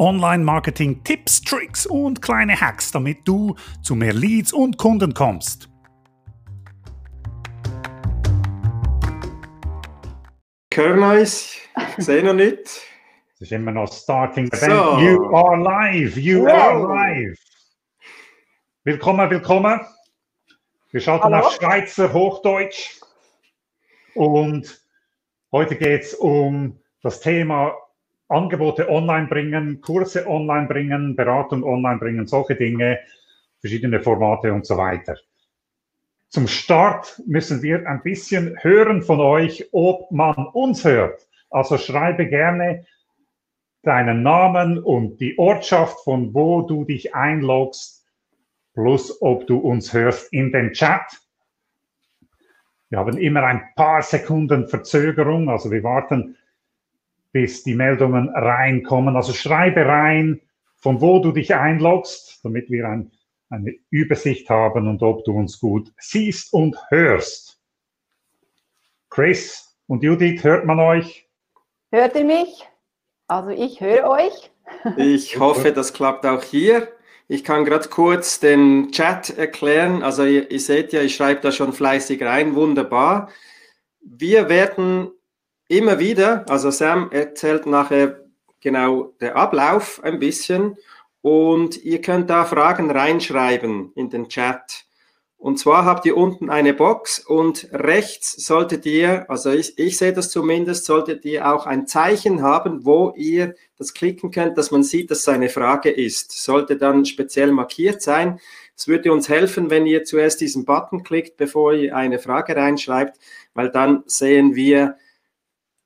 Online-Marketing-Tipps, Tricks und kleine Hacks, damit du zu mehr Leads und Kunden kommst. Hören uns, ich sehe noch nicht. Es ist immer noch Starting Event. So. You are live, you wow. are live. Willkommen, willkommen. Wir schalten Hallo? auf Schweizer Hochdeutsch und heute geht es um das Thema Angebote online bringen, Kurse online bringen, Beratung online bringen, solche Dinge, verschiedene Formate und so weiter. Zum Start müssen wir ein bisschen hören von euch, ob man uns hört. Also schreibe gerne deinen Namen und die Ortschaft, von wo du dich einloggst, plus ob du uns hörst in den Chat. Wir haben immer ein paar Sekunden Verzögerung, also wir warten bis die Meldungen reinkommen. Also schreibe rein, von wo du dich einloggst, damit wir ein, eine Übersicht haben und ob du uns gut siehst und hörst. Chris und Judith, hört man euch? Hört ihr mich? Also ich höre euch. Ich hoffe, das klappt auch hier. Ich kann gerade kurz den Chat erklären. Also ihr, ihr seht ja, ich schreibe da schon fleißig rein. Wunderbar. Wir werden immer wieder, also Sam erzählt nachher genau der Ablauf ein bisschen und ihr könnt da Fragen reinschreiben in den Chat. Und zwar habt ihr unten eine Box und rechts solltet ihr, also ich, ich sehe das zumindest, solltet ihr auch ein Zeichen haben, wo ihr das klicken könnt, dass man sieht, dass es eine Frage ist. Sollte dann speziell markiert sein. Es würde uns helfen, wenn ihr zuerst diesen Button klickt, bevor ihr eine Frage reinschreibt, weil dann sehen wir,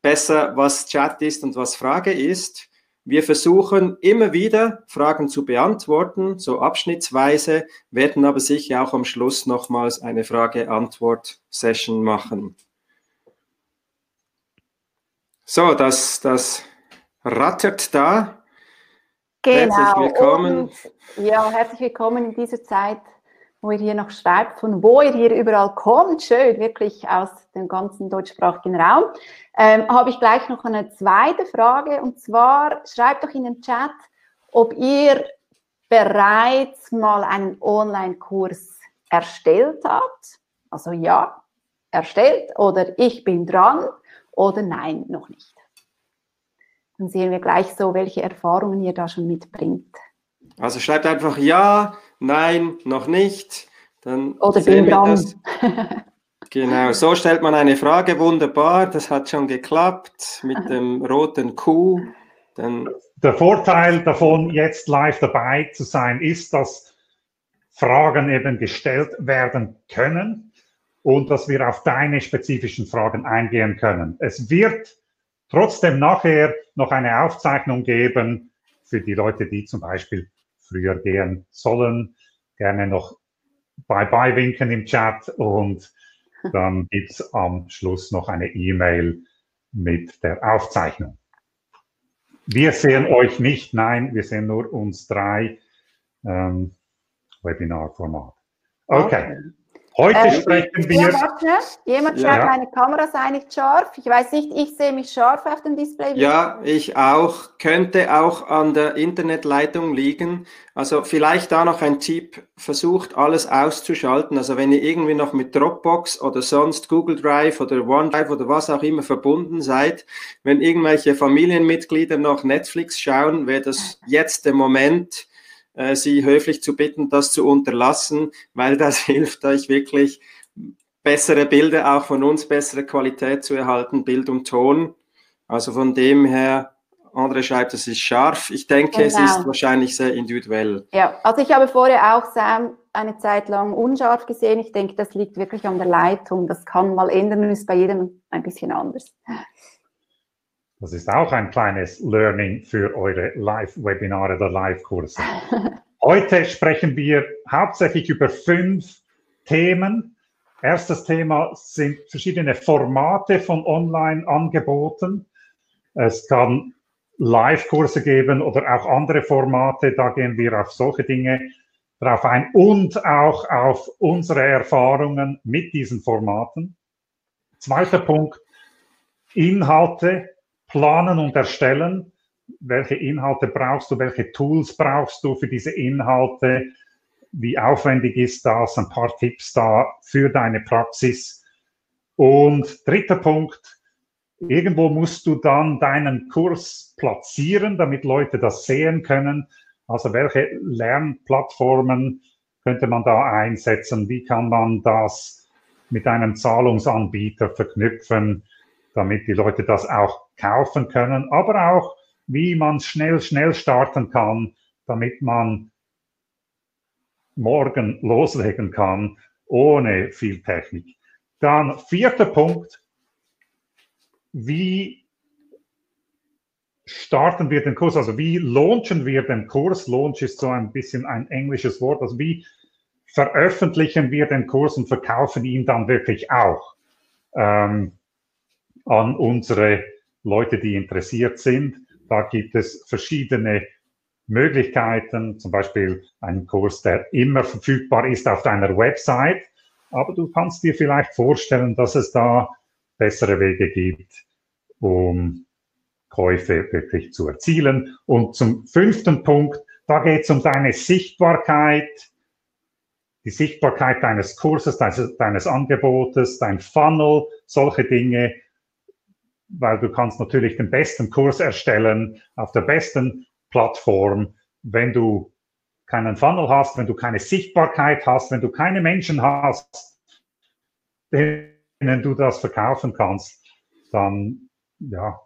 besser, was Chat ist und was Frage ist. Wir versuchen immer wieder Fragen zu beantworten, so abschnittsweise, werden aber sicher auch am Schluss nochmals eine Frage-Antwort-Session machen. So, das, das rattert da. Genau. Herzlich willkommen. Und, ja, herzlich willkommen in dieser Zeit wo ihr hier noch schreibt, von wo ihr hier überall kommt. Schön, wirklich aus dem ganzen deutschsprachigen Raum. Ähm, habe ich gleich noch eine zweite Frage und zwar schreibt doch in den Chat, ob ihr bereits mal einen Online-Kurs erstellt habt. Also ja, erstellt oder ich bin dran oder nein, noch nicht. Dann sehen wir gleich so, welche Erfahrungen ihr da schon mitbringt. Also schreibt einfach ja, nein, noch nicht. Dann Oder bin dran. Genau, so stellt man eine Frage wunderbar. Das hat schon geklappt mit dem roten Q. Dann Der Vorteil davon, jetzt live dabei zu sein, ist, dass Fragen eben gestellt werden können und dass wir auf deine spezifischen Fragen eingehen können. Es wird trotzdem nachher noch eine Aufzeichnung geben für die Leute, die zum Beispiel früher gehen sollen. Gerne noch Bye-bye winken im Chat und dann gibt es am Schluss noch eine E-Mail mit der Aufzeichnung. Wir sehen euch nicht, nein, wir sehen nur uns drei ähm, Webinarformat. Okay. okay. Heute ähm, sprechen wir. Ja, Jemand schreibt, ja. meine Kamera sei nicht scharf. Ich weiß nicht, ich sehe mich scharf auf dem Display. Ja, ich auch. Könnte auch an der Internetleitung liegen. Also vielleicht da noch ein Tipp. Versucht alles auszuschalten. Also wenn ihr irgendwie noch mit Dropbox oder sonst Google Drive oder OneDrive oder was auch immer verbunden seid, wenn irgendwelche Familienmitglieder noch Netflix schauen, wäre das jetzt der Moment, äh, Sie höflich zu bitten, das zu unterlassen, weil das hilft euch wirklich bessere Bilder auch von uns, bessere Qualität zu erhalten, Bild und Ton. Also von dem her, Andre schreibt, es ist scharf. Ich denke, genau. es ist genau. wahrscheinlich sehr individuell. Ja, also ich habe vorher auch Sam eine Zeit lang unscharf gesehen. Ich denke, das liegt wirklich an der Leitung. Das kann mal ändern und ist bei jedem ein bisschen anders. Das ist auch ein kleines Learning für eure Live-Webinare oder Live-Kurse. Heute sprechen wir hauptsächlich über fünf Themen. Erstes Thema sind verschiedene Formate von Online-Angeboten. Es kann Live-Kurse geben oder auch andere Formate. Da gehen wir auf solche Dinge drauf ein und auch auf unsere Erfahrungen mit diesen Formaten. Zweiter Punkt, Inhalte planen und erstellen. welche Inhalte brauchst du, welche Tools brauchst du für diese Inhalte, wie aufwendig ist das, ein paar Tipps da für deine Praxis. Und dritter Punkt, irgendwo musst du dann deinen Kurs platzieren, damit Leute das sehen können. Also welche Lernplattformen könnte man da einsetzen? Wie kann man das mit einem Zahlungsanbieter verknüpfen, damit die Leute das auch kaufen können? Aber auch, wie man schnell, schnell starten kann, damit man morgen loslegen kann, ohne viel Technik. Dann vierter Punkt, wie starten wir den Kurs, also wie launchen wir den Kurs? Launch ist so ein bisschen ein englisches Wort, also wie veröffentlichen wir den Kurs und verkaufen ihn dann wirklich auch ähm, an unsere Leute, die interessiert sind. Da gibt es verschiedene Möglichkeiten, zum Beispiel einen Kurs, der immer verfügbar ist auf deiner Website. Aber du kannst dir vielleicht vorstellen, dass es da bessere Wege gibt, um Käufe wirklich zu erzielen. Und zum fünften Punkt, da geht es um deine Sichtbarkeit, die Sichtbarkeit deines Kurses, deines, deines Angebotes, dein Funnel, solche Dinge, weil du kannst natürlich den besten Kurs erstellen auf der besten Plattform, wenn du keinen Funnel hast, wenn du keine Sichtbarkeit hast, wenn du keine Menschen hast, denen du das verkaufen kannst, dann ja,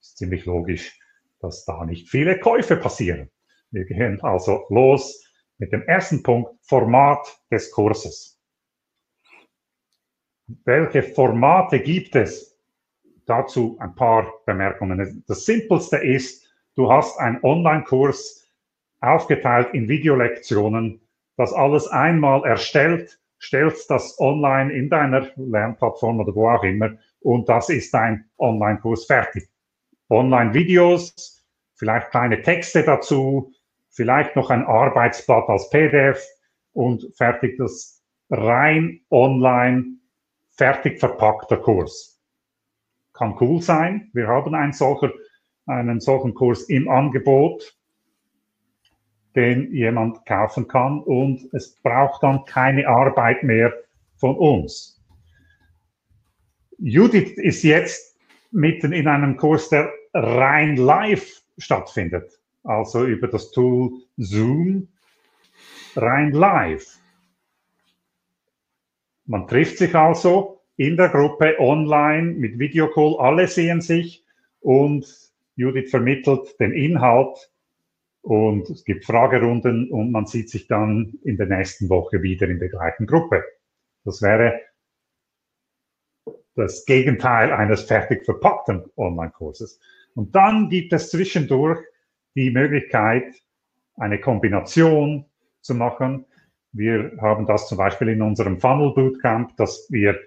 ist ziemlich logisch, dass da nicht viele Käufe passieren. Wir gehen also los mit dem ersten Punkt, Format des Kurses. Welche Formate gibt es? Dazu ein paar Bemerkungen. Das Simpelste ist, Du hast einen Online-Kurs aufgeteilt in Videolektionen, das alles einmal erstellt, stellst das online in deiner Lernplattform oder wo auch immer und das ist dein Online-Kurs fertig. Online-Videos, vielleicht kleine Texte dazu, vielleicht noch ein Arbeitsblatt als PDF und fertig das rein online fertig verpackter Kurs. Kann cool sein. Wir haben einen solcher einen solchen Kurs im Angebot, den jemand kaufen kann und es braucht dann keine Arbeit mehr von uns. Judith ist jetzt mitten in einem Kurs, der rein live stattfindet, also über das Tool Zoom, rein live. Man trifft sich also in der Gruppe online mit Videocall, alle sehen sich und Judith vermittelt den Inhalt und es gibt Fragerunden und man sieht sich dann in der nächsten Woche wieder in der gleichen Gruppe. Das wäre das Gegenteil eines fertig verpackten Online-Kurses. Und dann gibt es zwischendurch die Möglichkeit, eine Kombination zu machen. Wir haben das zum Beispiel in unserem Funnel Bootcamp, dass wir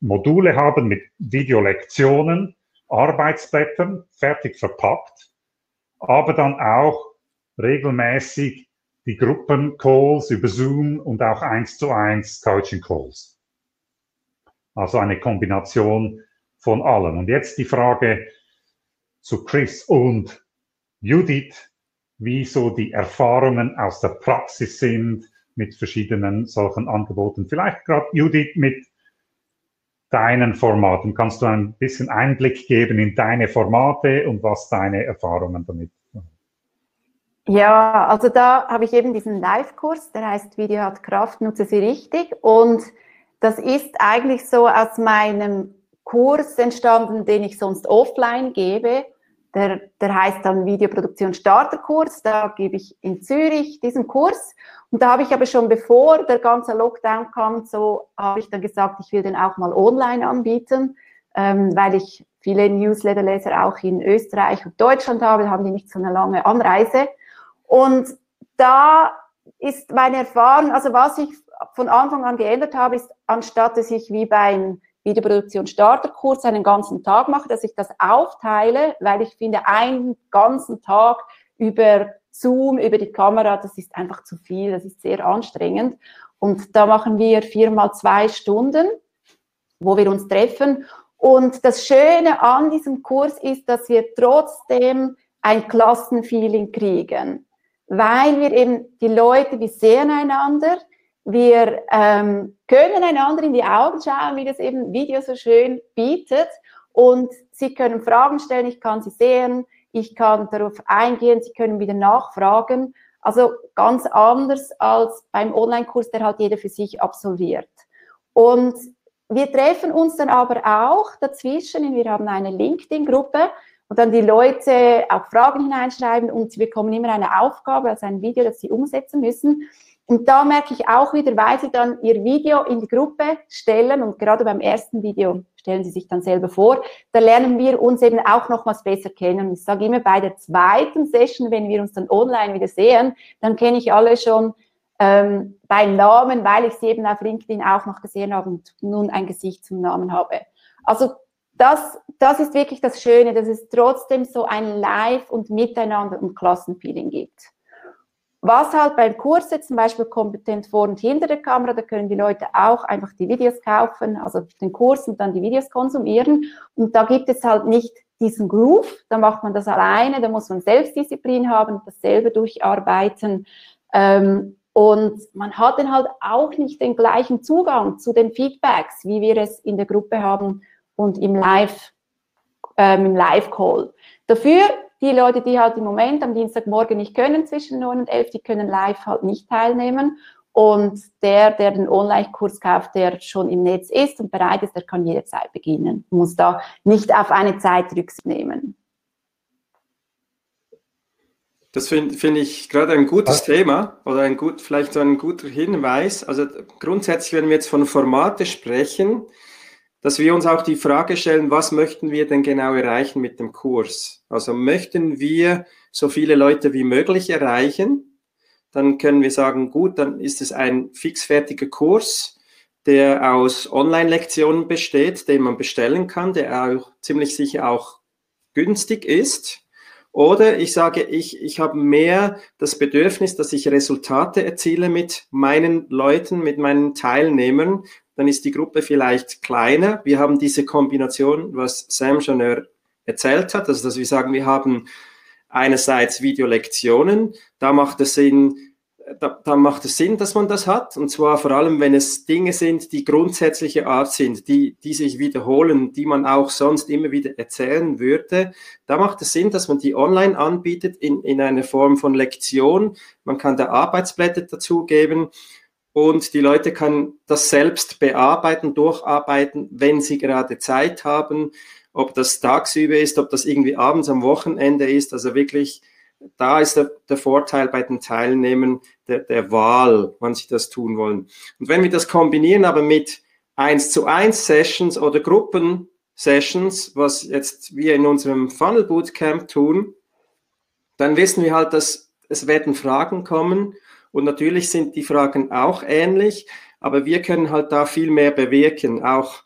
Module haben mit Videolektionen, Arbeitsblättern fertig verpackt, aber dann auch regelmäßig die Gruppencalls über Zoom und auch eins zu eins Coaching Calls. Also eine Kombination von allen. Und jetzt die Frage zu Chris und Judith, wie so die Erfahrungen aus der Praxis sind mit verschiedenen solchen Angeboten. Vielleicht gerade Judith mit deinen Formaten. Kannst du ein bisschen Einblick geben in deine Formate und was deine Erfahrungen damit? Ja, also da habe ich eben diesen Live-Kurs, der heißt Video hat Kraft, nutze sie richtig. Und das ist eigentlich so aus meinem Kurs entstanden, den ich sonst offline gebe. Der, der heißt dann Videoproduktion Starterkurs. Da gebe ich in Zürich diesen Kurs. Und da habe ich aber schon bevor der ganze Lockdown kam, so habe ich dann gesagt, ich will den auch mal online anbieten, ähm, weil ich viele Newsletterleser auch in Österreich und Deutschland habe, da haben die nicht so eine lange Anreise. Und da ist meine Erfahrung, also was ich von Anfang an geändert habe, ist, anstatt dass ich wie beim Videoproduktion Starterkurs einen ganzen Tag mache, dass ich das aufteile, weil ich finde, einen ganzen Tag über Zoom, über die Kamera, das ist einfach zu viel, das ist sehr anstrengend. Und da machen wir viermal zwei Stunden, wo wir uns treffen. Und das Schöne an diesem Kurs ist, dass wir trotzdem ein Klassenfeeling kriegen, weil wir eben die Leute, wir sehen einander, wir ähm, können einander in die Augen schauen, wie das eben Video so schön bietet und sie können Fragen stellen, ich kann sie sehen, ich kann darauf eingehen, sie können wieder nachfragen. Also ganz anders als beim Online-Kurs, der halt jeder für sich absolviert. Und wir treffen uns dann aber auch dazwischen, wir haben eine LinkedIn-Gruppe, und dann die Leute auch Fragen hineinschreiben und sie bekommen immer eine Aufgabe, also ein Video, das sie umsetzen müssen. Und da merke ich auch wieder, weil sie dann ihr Video in die Gruppe stellen und gerade beim ersten Video stellen sie sich dann selber vor, da lernen wir uns eben auch nochmals besser kennen. Ich sage immer, bei der zweiten Session, wenn wir uns dann online wieder sehen, dann kenne ich alle schon ähm, bei Namen, weil ich sie eben auf LinkedIn auch noch gesehen habe und nun ein Gesicht zum Namen habe. Also das, das ist wirklich das Schöne, dass es trotzdem so ein Live- und Miteinander und Klassenfeeling gibt. Was halt beim Kurs jetzt zum Beispiel kompetent vor und hinter der Kamera, da können die Leute auch einfach die Videos kaufen, also den Kurs und dann die Videos konsumieren. Und da gibt es halt nicht diesen Groove, da macht man das alleine, da muss man Selbstdisziplin haben, das selber durcharbeiten. Ähm, und man hat dann halt auch nicht den gleichen Zugang zu den Feedbacks, wie wir es in der Gruppe haben und im Live, ähm, im Live-Call. Dafür die Leute, die halt im Moment am Dienstagmorgen nicht können, zwischen 9 und 11, die können live halt nicht teilnehmen. Und der, der den Online-Kurs kauft, der schon im Netz ist und bereit ist, der kann jederzeit beginnen. Muss da nicht auf eine Zeit Rücksicht nehmen. Das finde find ich gerade ein gutes Was? Thema oder ein gut, vielleicht so ein guter Hinweis. Also grundsätzlich, wenn wir jetzt von Formate sprechen, dass wir uns auch die Frage stellen, was möchten wir denn genau erreichen mit dem Kurs? Also möchten wir so viele Leute wie möglich erreichen? Dann können wir sagen, gut, dann ist es ein fixfertiger Kurs, der aus Online-Lektionen besteht, den man bestellen kann, der auch ziemlich sicher auch günstig ist. Oder ich sage, ich, ich habe mehr das Bedürfnis, dass ich Resultate erziele mit meinen Leuten, mit meinen Teilnehmern dann ist die Gruppe vielleicht kleiner. Wir haben diese Kombination, was Sam schon erzählt hat, also dass wir sagen, wir haben einerseits Videolektionen, da macht es Sinn, da, da, macht es Sinn, dass man das hat. Und zwar vor allem, wenn es Dinge sind, die grundsätzliche Art sind, die, die sich wiederholen, die man auch sonst immer wieder erzählen würde. Da macht es Sinn, dass man die online anbietet in, in einer Form von Lektion. Man kann da Arbeitsblätter dazugeben und die Leute können das selbst bearbeiten, durcharbeiten, wenn sie gerade Zeit haben, ob das tagsüber ist, ob das irgendwie abends am Wochenende ist. Also wirklich, da ist der, der Vorteil bei den Teilnehmern der, der Wahl, wann sie das tun wollen. Und wenn wir das kombinieren aber mit 1 zu 1 Sessions oder Gruppen Sessions, was jetzt wir in unserem Funnel Bootcamp tun, dann wissen wir halt, dass es werden Fragen kommen und natürlich sind die Fragen auch ähnlich, aber wir können halt da viel mehr bewirken. Auch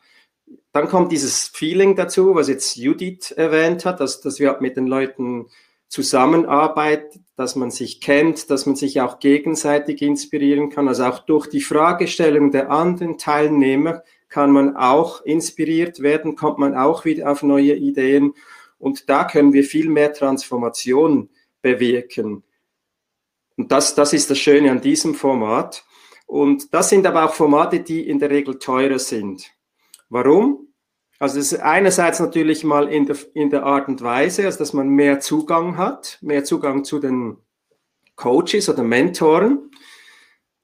dann kommt dieses Feeling dazu, was jetzt Judith erwähnt hat, dass, dass wir mit den Leuten zusammenarbeiten, dass man sich kennt, dass man sich auch gegenseitig inspirieren kann. Also auch durch die Fragestellung der anderen Teilnehmer kann man auch inspiriert werden, kommt man auch wieder auf neue Ideen. Und da können wir viel mehr Transformation bewirken. Und das, das ist das Schöne an diesem Format. Und das sind aber auch Formate, die in der Regel teurer sind. Warum? Also es ist einerseits natürlich mal in der, in der Art und Weise, also dass man mehr Zugang hat, mehr Zugang zu den Coaches oder Mentoren.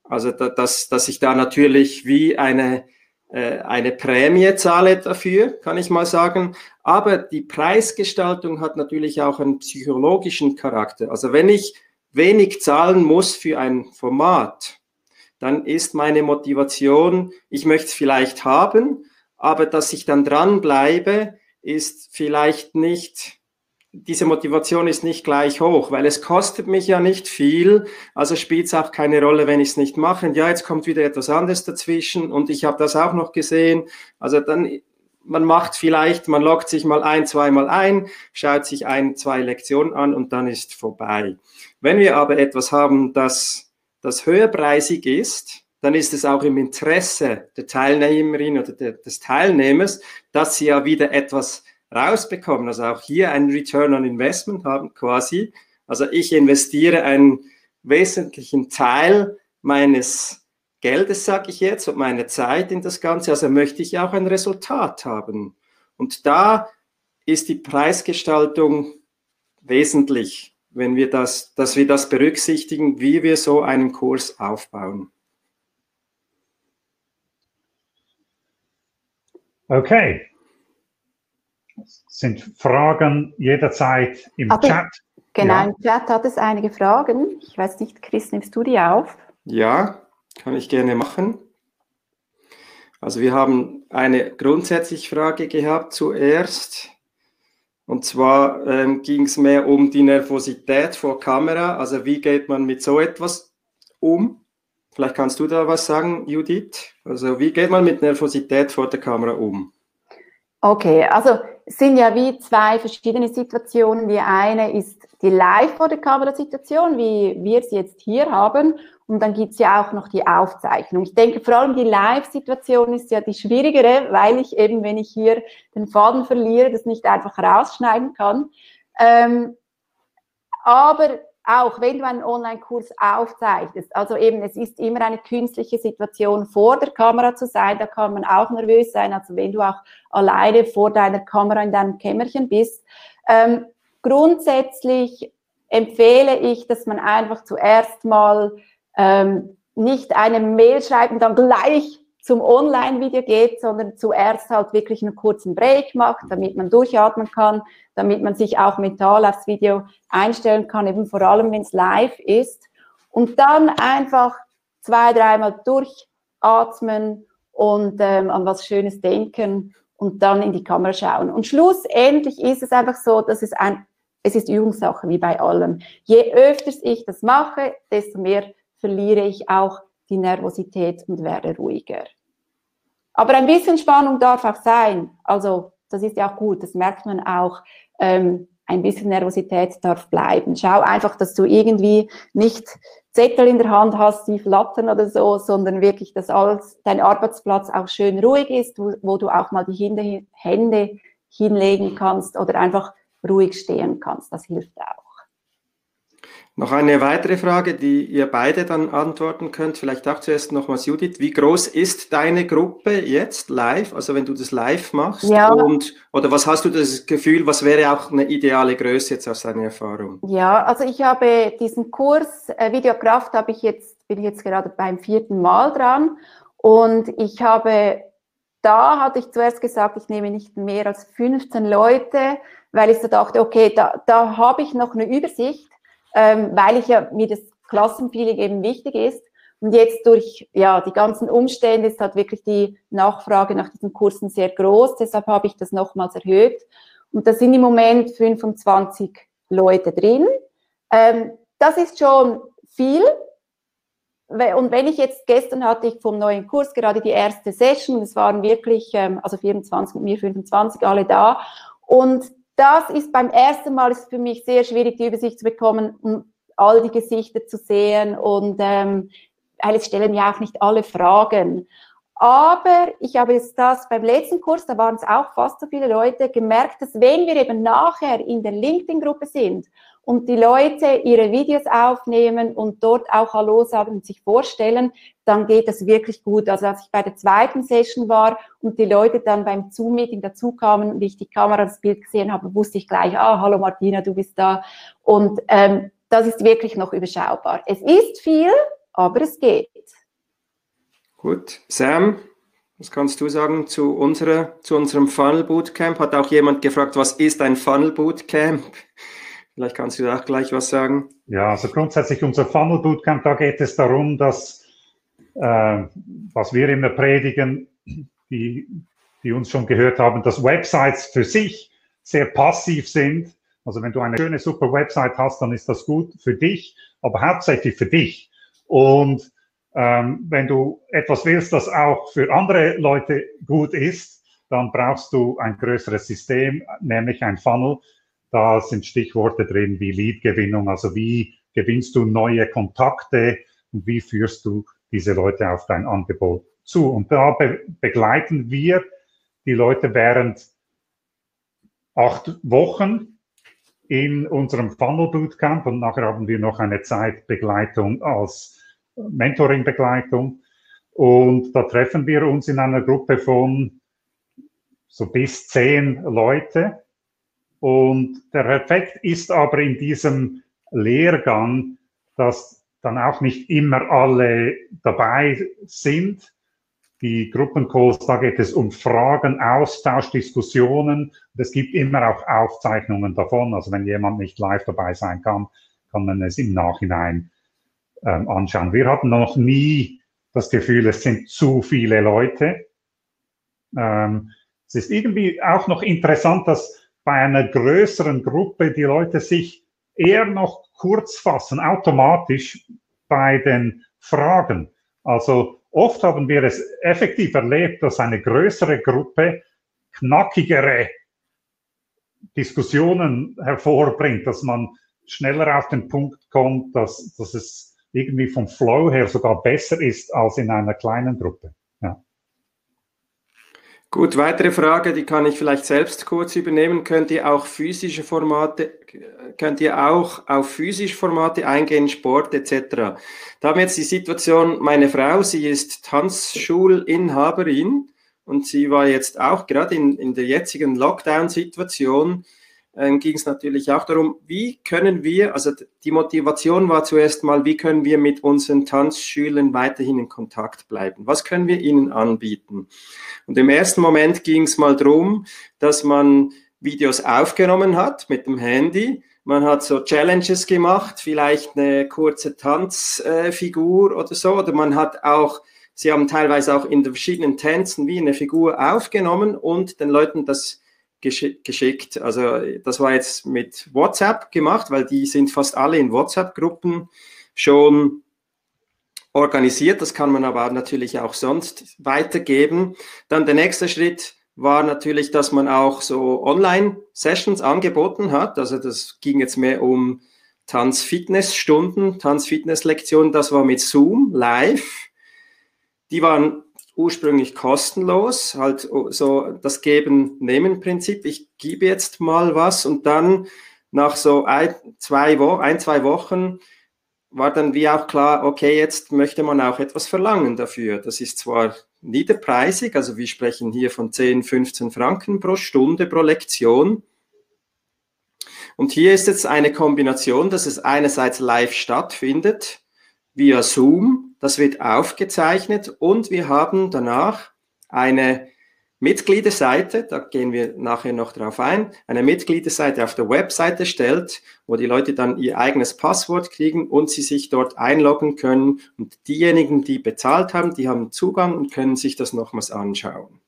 Also dass, dass ich da natürlich wie eine, äh, eine Prämie zahle dafür, kann ich mal sagen. Aber die Preisgestaltung hat natürlich auch einen psychologischen Charakter. Also wenn ich wenig zahlen muss für ein Format, dann ist meine Motivation, ich möchte es vielleicht haben, aber dass ich dann dranbleibe, ist vielleicht nicht, diese Motivation ist nicht gleich hoch, weil es kostet mich ja nicht viel, also spielt es auch keine Rolle, wenn ich es nicht mache. Und ja, jetzt kommt wieder etwas anderes dazwischen und ich habe das auch noch gesehen. Also dann man macht vielleicht, man loggt sich mal ein, zweimal ein, schaut sich ein, zwei Lektionen an und dann ist vorbei. Wenn wir aber etwas haben, das, das höherpreisig ist, dann ist es auch im Interesse der Teilnehmerin oder der, des Teilnehmers, dass sie ja wieder etwas rausbekommen. Also auch hier ein Return on Investment haben quasi. Also ich investiere einen wesentlichen Teil meines Geldes, sage ich jetzt, und meine Zeit in das Ganze. Also möchte ich auch ein Resultat haben. Und da ist die Preisgestaltung wesentlich, wenn wir das, dass wir das berücksichtigen, wie wir so einen Kurs aufbauen. Okay. Sind Fragen jederzeit im Aber, Chat? Genau, ja. im Chat hat es einige Fragen. Ich weiß nicht, Chris, nimmst du die auf? Ja, kann ich gerne machen. Also wir haben eine grundsätzliche Frage gehabt zuerst. Und zwar ähm, ging es mehr um die Nervosität vor Kamera. Also wie geht man mit so etwas um? Vielleicht kannst du da was sagen, Judith. Also wie geht man mit Nervosität vor der Kamera um? Okay, also es sind ja wie zwei verschiedene Situationen. Die eine ist die Live vor der Kamera Situation, wie wir es jetzt hier haben. Und dann gibt es ja auch noch die Aufzeichnung. Ich denke, vor allem die Live-Situation ist ja die schwierigere, weil ich eben, wenn ich hier den Faden verliere, das nicht einfach rausschneiden kann. Ähm, aber auch wenn du einen Online-Kurs aufzeichnest, also eben, es ist immer eine künstliche Situation, vor der Kamera zu sein, da kann man auch nervös sein, also wenn du auch alleine vor deiner Kamera in deinem Kämmerchen bist. Ähm, grundsätzlich empfehle ich, dass man einfach zuerst mal ähm, nicht eine Mail schreibt und dann gleich zum Online-Video geht, sondern zuerst halt wirklich einen kurzen Break macht, damit man durchatmen kann, damit man sich auch mental aufs Video einstellen kann, eben vor allem, wenn es live ist. Und dann einfach zwei, dreimal durchatmen und ähm, an was Schönes denken und dann in die Kamera schauen. Und schlussendlich ist es einfach so, dass es ein, es ist Übungssache, wie bei allem. Je öfters ich das mache, desto mehr verliere ich auch die Nervosität und werde ruhiger. Aber ein bisschen Spannung darf auch sein. Also das ist ja auch gut, das merkt man auch. Ähm, ein bisschen Nervosität darf bleiben. Schau einfach, dass du irgendwie nicht Zettel in der Hand hast, die flattern oder so, sondern wirklich, dass alles, dein Arbeitsplatz auch schön ruhig ist, wo, wo du auch mal die Hände hinlegen kannst oder einfach ruhig stehen kannst. Das hilft auch. Noch eine weitere Frage, die ihr beide dann antworten könnt. Vielleicht auch zuerst nochmals Judith. Wie groß ist deine Gruppe jetzt live? Also wenn du das live machst? Ja. Und, oder was hast du das Gefühl, was wäre auch eine ideale Größe jetzt aus deiner Erfahrung? Ja, also ich habe diesen Kurs äh, Videokraft habe ich jetzt, bin ich jetzt gerade beim vierten Mal dran. Und ich habe, da hatte ich zuerst gesagt, ich nehme nicht mehr als 15 Leute, weil ich so dachte, okay, da, da habe ich noch eine Übersicht ähm, weil ich ja mir das Klassenfeeling eben wichtig ist. Und jetzt durch ja, die ganzen Umstände ist halt wirklich die Nachfrage nach diesen Kursen sehr groß. Deshalb habe ich das nochmals erhöht. Und da sind im Moment 25 Leute drin. Ähm, das ist schon viel. Und wenn ich jetzt, gestern hatte ich vom neuen Kurs gerade die erste Session, es waren wirklich, ähm, also 24 mit mir, 25 alle da. Und das ist beim ersten Mal ist für mich sehr schwierig, die Übersicht zu bekommen, um all die Gesichter zu sehen und ähm, weil es stellen ja auch nicht alle Fragen. Aber ich habe jetzt das beim letzten Kurs, da waren es auch fast so viele Leute, gemerkt, dass wenn wir eben nachher in der LinkedIn-Gruppe sind und die Leute ihre Videos aufnehmen und dort auch Hallo sagen und sich vorstellen, dann geht das wirklich gut. Also als ich bei der zweiten Session war und die Leute dann beim Zoom-Meeting dazukamen und ich die Kamera, das Bild gesehen habe, wusste ich gleich, ah, hallo Martina, du bist da. Und ähm, das ist wirklich noch überschaubar. Es ist viel, aber es geht. Gut. Sam, was kannst du sagen zu, unserer, zu unserem Funnel Bootcamp? Hat auch jemand gefragt, was ist ein Funnel Bootcamp? Vielleicht kannst du da auch gleich was sagen. Ja, also grundsätzlich unser Funnel Bootcamp, da geht es darum, dass, äh, was wir immer predigen, die, die uns schon gehört haben, dass Websites für sich sehr passiv sind. Also wenn du eine schöne, super Website hast, dann ist das gut für dich, aber hauptsächlich für dich. Und ähm, wenn du etwas willst, das auch für andere Leute gut ist, dann brauchst du ein größeres System, nämlich ein Funnel, da sind Stichworte drin wie Leadgewinnung, also wie gewinnst du neue Kontakte und wie führst du diese Leute auf dein Angebot zu. Und da be begleiten wir die Leute während acht Wochen in unserem Funnel Bootcamp und nachher haben wir noch eine Zeitbegleitung als Mentoring-Begleitung. Und da treffen wir uns in einer Gruppe von so bis zehn Leute. Und der Effekt ist aber in diesem Lehrgang, dass dann auch nicht immer alle dabei sind. Die Gruppencalls, da geht es um Fragen, Austausch, Diskussionen. Und es gibt immer auch Aufzeichnungen davon. Also wenn jemand nicht live dabei sein kann, kann man es im Nachhinein ähm, anschauen. Wir hatten noch nie das Gefühl, es sind zu viele Leute. Ähm, es ist irgendwie auch noch interessant, dass bei einer größeren Gruppe die Leute sich eher noch kurz fassen, automatisch bei den Fragen. Also oft haben wir es effektiv erlebt, dass eine größere Gruppe knackigere Diskussionen hervorbringt, dass man schneller auf den Punkt kommt, dass, dass es irgendwie vom Flow her sogar besser ist als in einer kleinen Gruppe. Gut, weitere Frage, die kann ich vielleicht selbst kurz übernehmen. Könnt ihr auch physische Formate, könnt ihr auch auf physische Formate eingehen, Sport etc.? Da haben wir jetzt die Situation, meine Frau, sie ist Tanzschulinhaberin und sie war jetzt auch gerade in, in der jetzigen Lockdown-Situation äh, ging es natürlich auch darum, wie können wir, also die Motivation war zuerst mal, wie können wir mit unseren Tanzschülern weiterhin in Kontakt bleiben? Was können wir ihnen anbieten? Und im ersten Moment ging es mal darum, dass man Videos aufgenommen hat mit dem Handy. Man hat so Challenges gemacht, vielleicht eine kurze Tanzfigur äh, oder so. Oder man hat auch, sie haben teilweise auch in den verschiedenen Tänzen wie eine Figur aufgenommen und den Leuten das geschickt. Also das war jetzt mit WhatsApp gemacht, weil die sind fast alle in WhatsApp-Gruppen schon organisiert. Das kann man aber natürlich auch sonst weitergeben. Dann der nächste Schritt war natürlich, dass man auch so Online-Sessions angeboten hat. Also das ging jetzt mehr um Tanz-Fitness-Stunden, Tanz-Fitness-Lektionen. Das war mit Zoom live. Die waren ursprünglich kostenlos, halt so das Geben-Nehmen-Prinzip. Ich gebe jetzt mal was und dann nach so ein, zwei, Wo ein, zwei Wochen war dann wie auch klar, okay, jetzt möchte man auch etwas verlangen dafür. Das ist zwar niederpreisig, also wir sprechen hier von 10, 15 Franken pro Stunde, pro Lektion. Und hier ist jetzt eine Kombination, dass es einerseits live stattfindet, via Zoom, das wird aufgezeichnet und wir haben danach eine Mitgliederseite, da gehen wir nachher noch drauf ein, eine Mitgliederseite auf der Webseite stellt, wo die Leute dann ihr eigenes Passwort kriegen und sie sich dort einloggen können. Und diejenigen, die bezahlt haben, die haben Zugang und können sich das nochmals anschauen.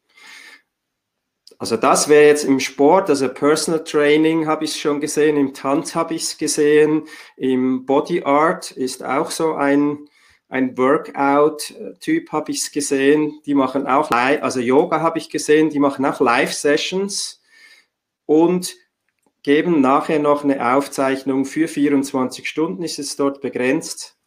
Also das wäre jetzt im Sport, also Personal Training habe ich schon gesehen, im Tanz habe ich es gesehen, im Body Art ist auch so ein ein Workout-Typ habe ich gesehen, die machen auch, also Yoga habe ich gesehen, die machen auch Live-Sessions und geben nachher noch eine Aufzeichnung für 24 Stunden, ist es dort begrenzt,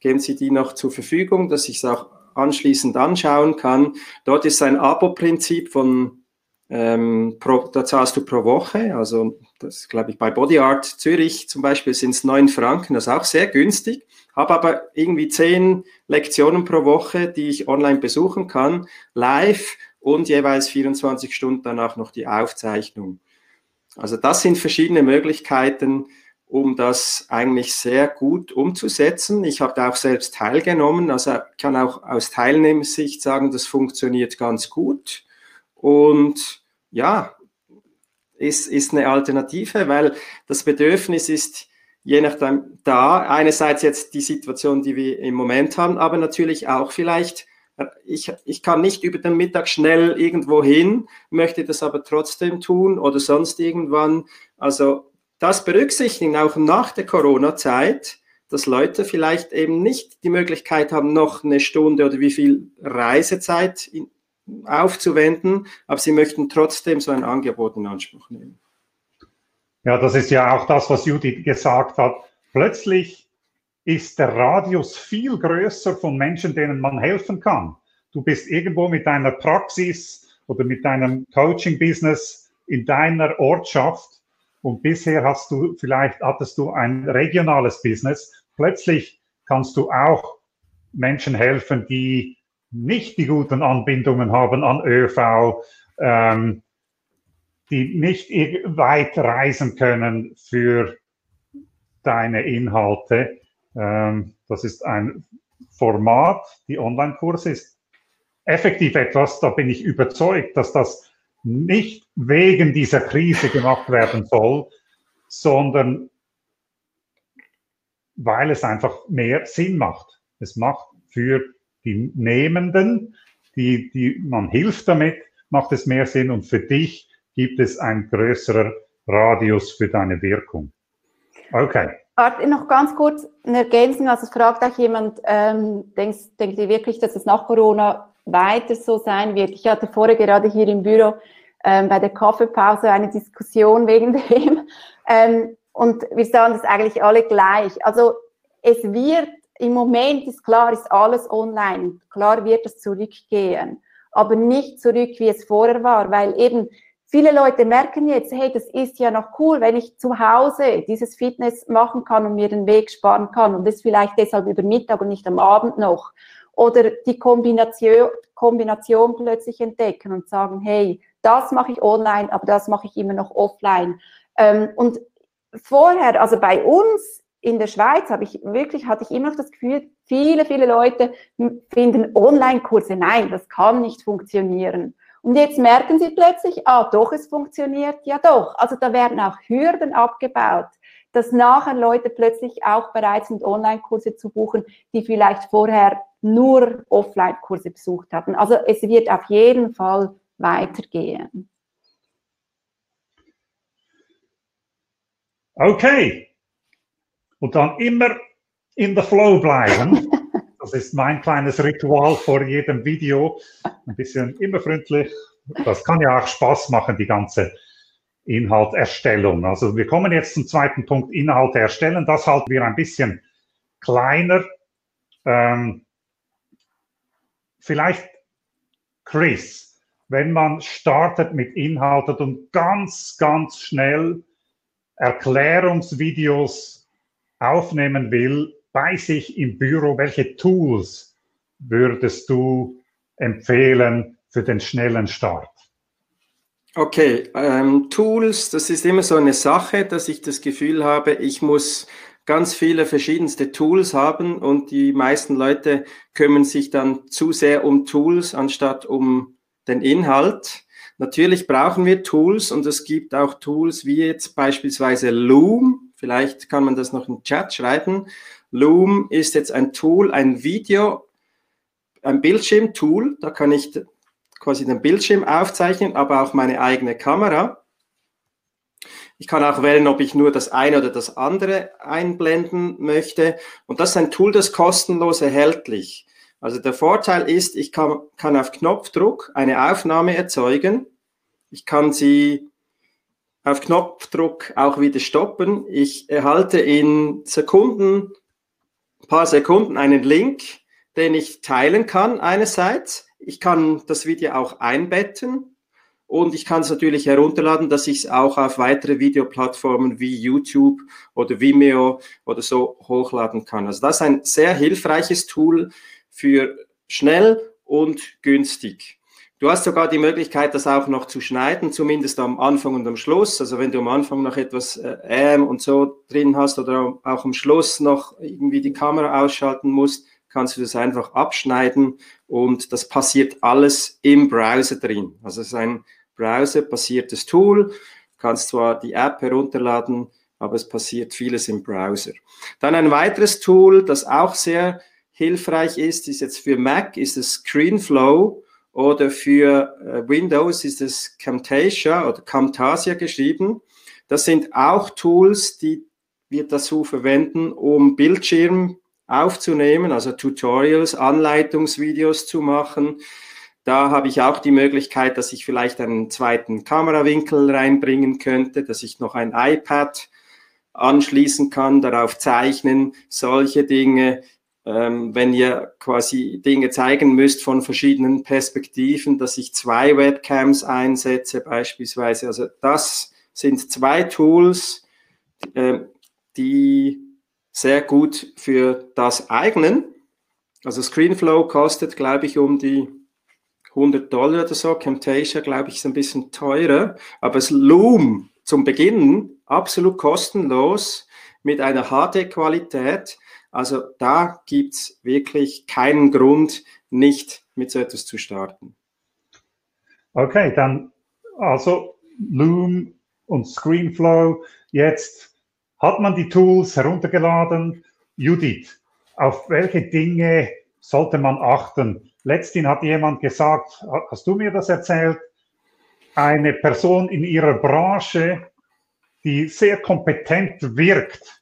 geben sie die noch zur Verfügung, dass ich es auch anschließend anschauen kann. Dort ist ein Abo-Prinzip von, ähm, pro, da zahlst du pro Woche, also das glaube ich bei Body Art Zürich zum Beispiel sind es 9 Franken, das ist auch sehr günstig habe aber irgendwie zehn Lektionen pro Woche, die ich online besuchen kann, live und jeweils 24 Stunden danach noch die Aufzeichnung. Also das sind verschiedene Möglichkeiten, um das eigentlich sehr gut umzusetzen. Ich habe da auch selbst teilgenommen, also kann auch aus Teilnehmersicht sagen, das funktioniert ganz gut. Und ja, ist, ist eine Alternative, weil das Bedürfnis ist je nachdem da. Einerseits jetzt die Situation, die wir im Moment haben, aber natürlich auch vielleicht, ich, ich kann nicht über den Mittag schnell irgendwo hin, möchte das aber trotzdem tun oder sonst irgendwann. Also das berücksichtigen auch nach der Corona-Zeit, dass Leute vielleicht eben nicht die Möglichkeit haben, noch eine Stunde oder wie viel Reisezeit aufzuwenden, aber sie möchten trotzdem so ein Angebot in Anspruch nehmen. Ja, das ist ja auch das, was Judith gesagt hat. Plötzlich ist der Radius viel größer von Menschen, denen man helfen kann. Du bist irgendwo mit deiner Praxis oder mit deinem Coaching-Business in deiner Ortschaft und bisher hast du vielleicht hattest du ein regionales Business. Plötzlich kannst du auch Menschen helfen, die nicht die guten Anbindungen haben an ÖV, ähm, die nicht weit reisen können für deine Inhalte. Ähm, das ist ein Format, die Online-Kurse ist effektiv etwas, da bin ich überzeugt, dass das nicht wegen dieser Krise gemacht werden soll, sondern weil es einfach mehr Sinn macht. Es macht für die Nehmenden, die, die man hilft damit, macht es mehr Sinn und für dich gibt es ein größerer Radius für deine Wirkung. Okay. Warte, noch ganz kurz eine Ergänzung. Also es fragt auch jemand, ähm, denkst, denkt ihr wirklich, dass es nach Corona weiter so sein wird? Ich hatte vorher gerade hier im Büro ähm, bei der Kaffeepause eine Diskussion wegen dem. Ähm, und wir sagen das eigentlich alle gleich. Also es wird im Moment ist klar, ist alles online. Klar wird es zurückgehen, aber nicht zurück, wie es vorher war, weil eben viele Leute merken jetzt, hey, das ist ja noch cool, wenn ich zu Hause dieses Fitness machen kann und mir den Weg sparen kann und das vielleicht deshalb über Mittag und nicht am Abend noch. Oder die Kombination, Kombination plötzlich entdecken und sagen, hey, das mache ich online, aber das mache ich immer noch offline. Ähm, und vorher, also bei uns in der Schweiz habe ich wirklich, hatte ich immer noch das Gefühl, viele, viele Leute finden Online-Kurse, nein, das kann nicht funktionieren. Und jetzt merken sie plötzlich, ah, doch, es funktioniert, ja doch. Also da werden auch Hürden abgebaut, dass nachher Leute plötzlich auch bereit sind, Online-Kurse zu buchen, die vielleicht vorher nur Offline-Kurse besucht haben. Also es wird auf jeden Fall weitergehen. Okay. Und dann immer in the flow bleiben. Das ist mein kleines Ritual vor jedem Video. Ein bisschen immer freundlich. Das kann ja auch Spaß machen, die ganze Inhalterstellung. Also wir kommen jetzt zum zweiten Punkt, Inhalte erstellen. Das halten wir ein bisschen kleiner. Ähm, vielleicht Chris, wenn man startet mit Inhalten und ganz, ganz schnell Erklärungsvideos aufnehmen will, bei sich im Büro, welche Tools würdest du empfehlen für den schnellen Start? Okay, ähm, Tools, das ist immer so eine Sache, dass ich das Gefühl habe, ich muss ganz viele verschiedenste Tools haben und die meisten Leute kümmern sich dann zu sehr um Tools anstatt um den Inhalt. Natürlich brauchen wir Tools und es gibt auch Tools wie jetzt beispielsweise Loom. Vielleicht kann man das noch im Chat schreiben. Loom ist jetzt ein Tool, ein Video, ein Bildschirmtool. Da kann ich quasi den Bildschirm aufzeichnen, aber auch meine eigene Kamera. Ich kann auch wählen, ob ich nur das eine oder das andere einblenden möchte. Und das ist ein Tool, das kostenlos erhältlich. Also der Vorteil ist, ich kann, kann auf Knopfdruck eine Aufnahme erzeugen. Ich kann sie auf Knopfdruck auch wieder stoppen. Ich erhalte in Sekunden paar Sekunden einen Link, den ich teilen kann einerseits. Ich kann das Video auch einbetten und ich kann es natürlich herunterladen, dass ich es auch auf weitere Videoplattformen wie YouTube oder Vimeo oder so hochladen kann. Also das ist ein sehr hilfreiches Tool für schnell und günstig. Du hast sogar die Möglichkeit, das auch noch zu schneiden, zumindest am Anfang und am Schluss. Also wenn du am Anfang noch etwas äh, ähm und so drin hast oder auch am Schluss noch irgendwie die Kamera ausschalten musst, kannst du das einfach abschneiden und das passiert alles im Browser drin. Also es ist ein browserbasiertes Tool. Du kannst zwar die App herunterladen, aber es passiert vieles im Browser. Dann ein weiteres Tool, das auch sehr hilfreich ist, ist jetzt für Mac, ist das ScreenFlow. Oder für äh, Windows ist es Camtasia oder Camtasia geschrieben. Das sind auch Tools, die wir dazu verwenden, um Bildschirm aufzunehmen, also Tutorials, Anleitungsvideos zu machen. Da habe ich auch die Möglichkeit, dass ich vielleicht einen zweiten Kamerawinkel reinbringen könnte, dass ich noch ein iPad anschließen kann, darauf zeichnen, solche Dinge. Ähm, wenn ihr quasi Dinge zeigen müsst von verschiedenen Perspektiven, dass ich zwei Webcams einsetze beispielsweise. Also das sind zwei Tools, äh, die sehr gut für das eignen. Also ScreenFlow kostet, glaube ich, um die 100 Dollar oder so. Camtasia, glaube ich, ist ein bisschen teurer. Aber das Loom zum Beginn absolut kostenlos mit einer HD-Qualität. Also da gibt es wirklich keinen Grund, nicht mit so etwas zu starten. Okay, dann also Loom und ScreenFlow. Jetzt hat man die Tools heruntergeladen. Judith, auf welche Dinge sollte man achten? Letztens hat jemand gesagt, hast du mir das erzählt? Eine Person in ihrer Branche, die sehr kompetent wirkt.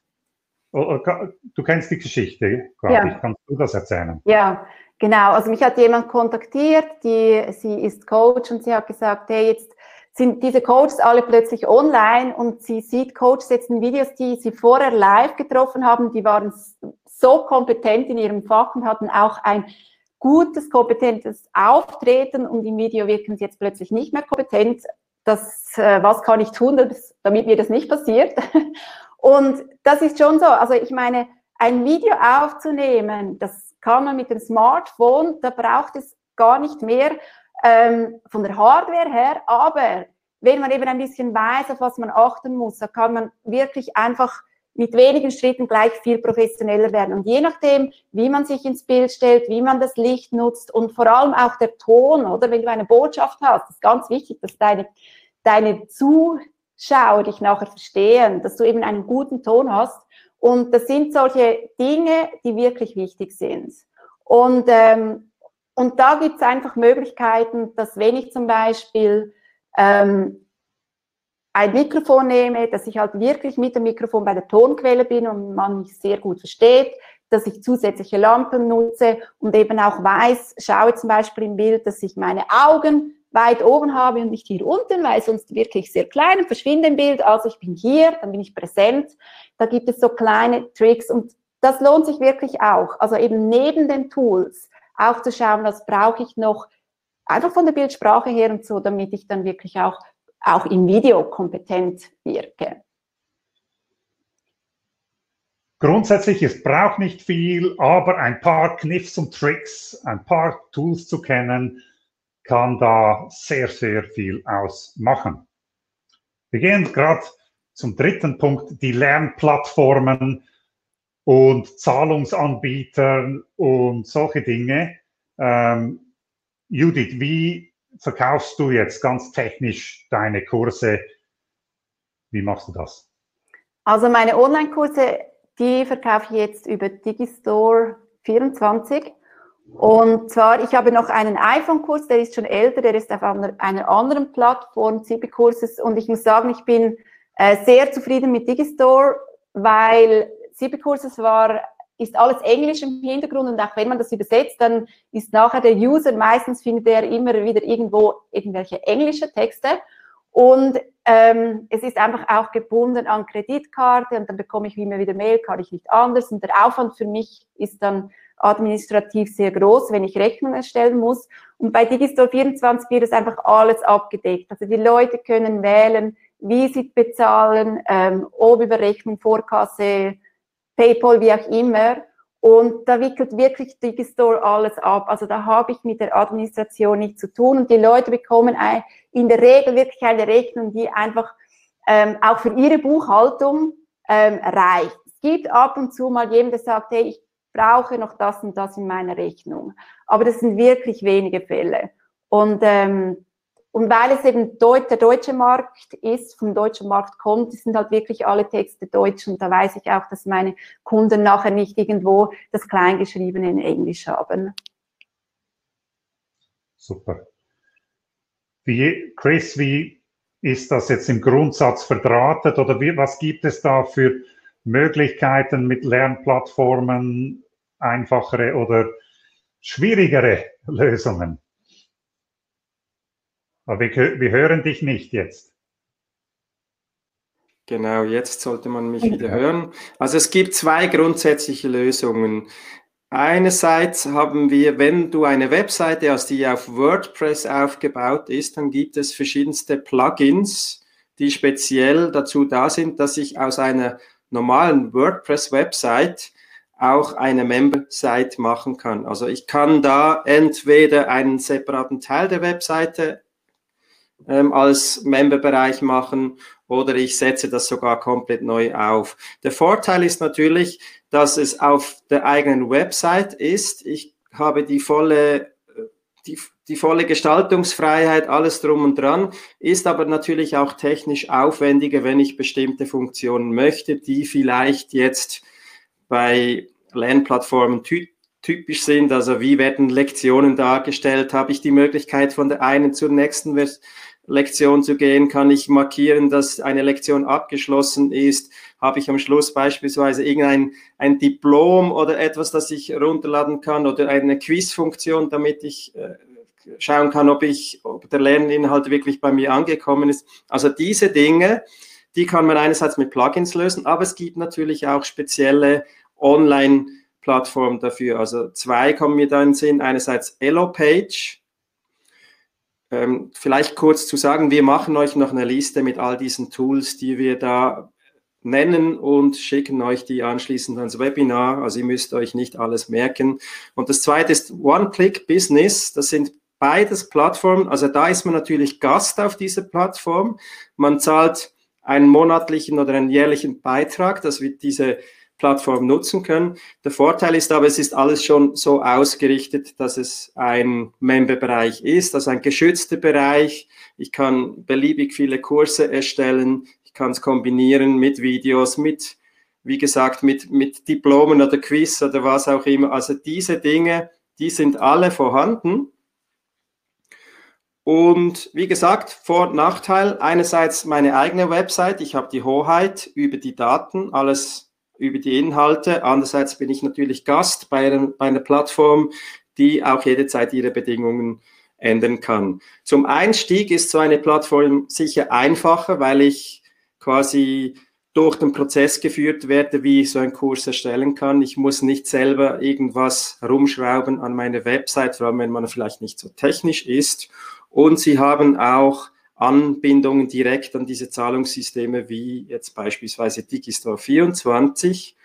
Oh, oh, du kennst die Geschichte, glaube ja. ich. Kannst du das erzählen? Ja, genau. Also mich hat jemand kontaktiert, die, sie ist Coach und sie hat gesagt, hey, jetzt sind diese Coaches alle plötzlich online und sie sieht Coaches jetzt in Videos, die sie vorher live getroffen haben, die waren so kompetent in ihrem Fach und hatten auch ein gutes, kompetentes Auftreten und im Video wirken sie jetzt plötzlich nicht mehr kompetent. Das, äh, was kann ich tun, damit mir das nicht passiert? Und das ist schon so. Also ich meine, ein Video aufzunehmen, das kann man mit dem Smartphone, da braucht es gar nicht mehr ähm, von der Hardware her, aber wenn man eben ein bisschen weiß, auf was man achten muss, da kann man wirklich einfach mit wenigen Schritten gleich viel professioneller werden. Und je nachdem, wie man sich ins Bild stellt, wie man das Licht nutzt und vor allem auch der Ton, oder wenn du eine Botschaft hast, ist ganz wichtig, dass deine, deine Zuschauer dich nachher verstehen, dass du eben einen guten Ton hast. Und das sind solche Dinge, die wirklich wichtig sind. Und ähm, und da gibt es einfach Möglichkeiten, dass wenn ich zum Beispiel ähm, ein Mikrofon nehme, dass ich halt wirklich mit dem Mikrofon bei der Tonquelle bin und man mich sehr gut versteht, dass ich zusätzliche Lampen nutze und eben auch weiß, schaue zum Beispiel im Bild, dass ich meine Augen weit oben habe und nicht hier unten, weil sonst wirklich sehr klein und verschwinde im Bild. Also ich bin hier, dann bin ich präsent. Da gibt es so kleine Tricks und das lohnt sich wirklich auch. Also eben neben den Tools auch zu schauen, was brauche ich noch, einfach von der Bildsprache her und so, damit ich dann wirklich auch, auch im Video kompetent wirke. Grundsätzlich, es braucht nicht viel, aber ein paar Kniffs und Tricks, ein paar Tools zu kennen, kann da sehr, sehr viel ausmachen. Wir gehen gerade zum dritten Punkt, die Lernplattformen und Zahlungsanbietern und solche Dinge. Ähm, Judith, wie verkaufst du jetzt ganz technisch deine Kurse? Wie machst du das? Also meine Online-Kurse, die verkaufe ich jetzt über Digistore 24. Und zwar, ich habe noch einen iPhone-Kurs, der ist schon älter, der ist auf einer, einer anderen Plattform, CB-Kurses. Und ich muss sagen, ich bin äh, sehr zufrieden mit Digistore, weil CB-Kurses war, ist alles Englisch im Hintergrund und auch wenn man das übersetzt, dann ist nachher der User, meistens findet er immer wieder irgendwo irgendwelche englische Texte und ähm, es ist einfach auch gebunden an Kreditkarte und dann bekomme ich immer wieder Mail, kann ich nicht anders und der Aufwand für mich ist dann administrativ sehr groß, wenn ich Rechnung erstellen muss. Und bei Digistore 24 wird es einfach alles abgedeckt. Also die Leute können wählen, wie sie bezahlen, ähm, ob über Rechnung, Vorkasse, PayPal, wie auch immer. Und da wickelt wirklich Digistore alles ab. Also da habe ich mit der Administration nichts zu tun. Und die Leute bekommen in der Regel wirklich eine Rechnung, die einfach ähm, auch für ihre Buchhaltung ähm, reicht. Es gibt ab und zu mal jemand, der sagt, hey, ich brauche noch das und das in meiner Rechnung. Aber das sind wirklich wenige Fälle. Und ähm, und weil es eben der deutsche Markt ist, vom deutschen Markt kommt, sind halt wirklich alle Texte deutsch und da weiß ich auch, dass meine Kunden nachher nicht irgendwo das Kleingeschriebene in Englisch haben. Super. Wie, Chris, wie ist das jetzt im Grundsatz verdrahtet oder wie, was gibt es da für Möglichkeiten mit Lernplattformen, einfachere oder schwierigere Lösungen? Aber wir, wir hören dich nicht jetzt. Genau, jetzt sollte man mich wieder hören. Also es gibt zwei grundsätzliche Lösungen. Einerseits haben wir, wenn du eine Webseite hast, die auf WordPress aufgebaut ist, dann gibt es verschiedenste Plugins, die speziell dazu da sind, dass ich aus einer normalen WordPress-Website auch eine Member-Site machen kann. Also ich kann da entweder einen separaten Teil der Webseite ähm, als Member-Bereich machen oder ich setze das sogar komplett neu auf. Der Vorteil ist natürlich, dass es auf der eigenen Website ist. Ich habe die volle, die, die volle Gestaltungsfreiheit, alles drum und dran, ist aber natürlich auch technisch aufwendiger, wenn ich bestimmte Funktionen möchte, die vielleicht jetzt bei Lernplattformen ty typisch sind. Also wie werden Lektionen dargestellt? Habe ich die Möglichkeit, von der einen zur nächsten Lektion zu gehen? Kann ich markieren, dass eine Lektion abgeschlossen ist? Habe ich am Schluss beispielsweise irgendein ein Diplom oder etwas, das ich runterladen kann oder eine Quizfunktion, damit ich äh, schauen kann, ob ich, ob der Lerninhalt wirklich bei mir angekommen ist. Also diese Dinge, die kann man einerseits mit Plugins lösen, aber es gibt natürlich auch spezielle Online-Plattformen dafür. Also zwei kommen mir da in den Sinn. Einerseits Elopage, ähm, vielleicht kurz zu sagen, wir machen euch noch eine Liste mit all diesen Tools, die wir da nennen und schicken euch die anschließend ans Webinar. Also ihr müsst euch nicht alles merken. Und das zweite ist One-Click-Business. Das sind beides Plattformen. Also da ist man natürlich Gast auf dieser Plattform. Man zahlt einen monatlichen oder einen jährlichen Beitrag, dass wir diese Plattform nutzen können. Der Vorteil ist aber, es ist alles schon so ausgerichtet, dass es ein Member-Bereich ist, also ein geschützter Bereich. Ich kann beliebig viele Kurse erstellen. Ich kann es kombinieren mit Videos, mit, wie gesagt, mit, mit Diplomen oder Quiz oder was auch immer. Also diese Dinge, die sind alle vorhanden. Und wie gesagt, Vor- und Nachteil, einerseits meine eigene Website, ich habe die Hoheit über die Daten, alles über die Inhalte. Andererseits bin ich natürlich Gast bei, einem, bei einer Plattform, die auch jederzeit ihre Bedingungen ändern kann. Zum Einstieg ist so eine Plattform sicher einfacher, weil ich quasi durch den Prozess geführt werde, wie ich so einen Kurs erstellen kann. Ich muss nicht selber irgendwas rumschrauben an meiner Website, vor allem wenn man vielleicht nicht so technisch ist. Und sie haben auch Anbindungen direkt an diese Zahlungssysteme wie jetzt beispielsweise Digistore 24.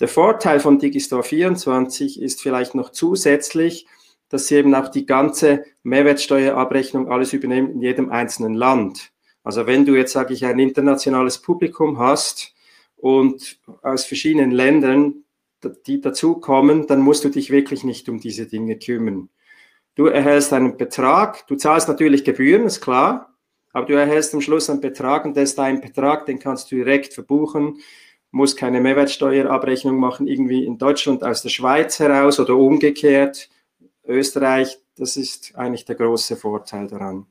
Der Vorteil von Digistore 24 ist vielleicht noch zusätzlich, dass sie eben auch die ganze Mehrwertsteuerabrechnung alles übernehmen in jedem einzelnen Land. Also wenn du jetzt, sage ich, ein internationales Publikum hast und aus verschiedenen Ländern, die dazukommen, dann musst du dich wirklich nicht um diese Dinge kümmern. Du erhältst einen Betrag, du zahlst natürlich Gebühren, ist klar, aber du erhältst am Schluss einen Betrag und das ist dein Betrag, den kannst du direkt verbuchen, musst keine Mehrwertsteuerabrechnung machen, irgendwie in Deutschland aus der Schweiz heraus oder umgekehrt, Österreich. Das ist eigentlich der große Vorteil daran.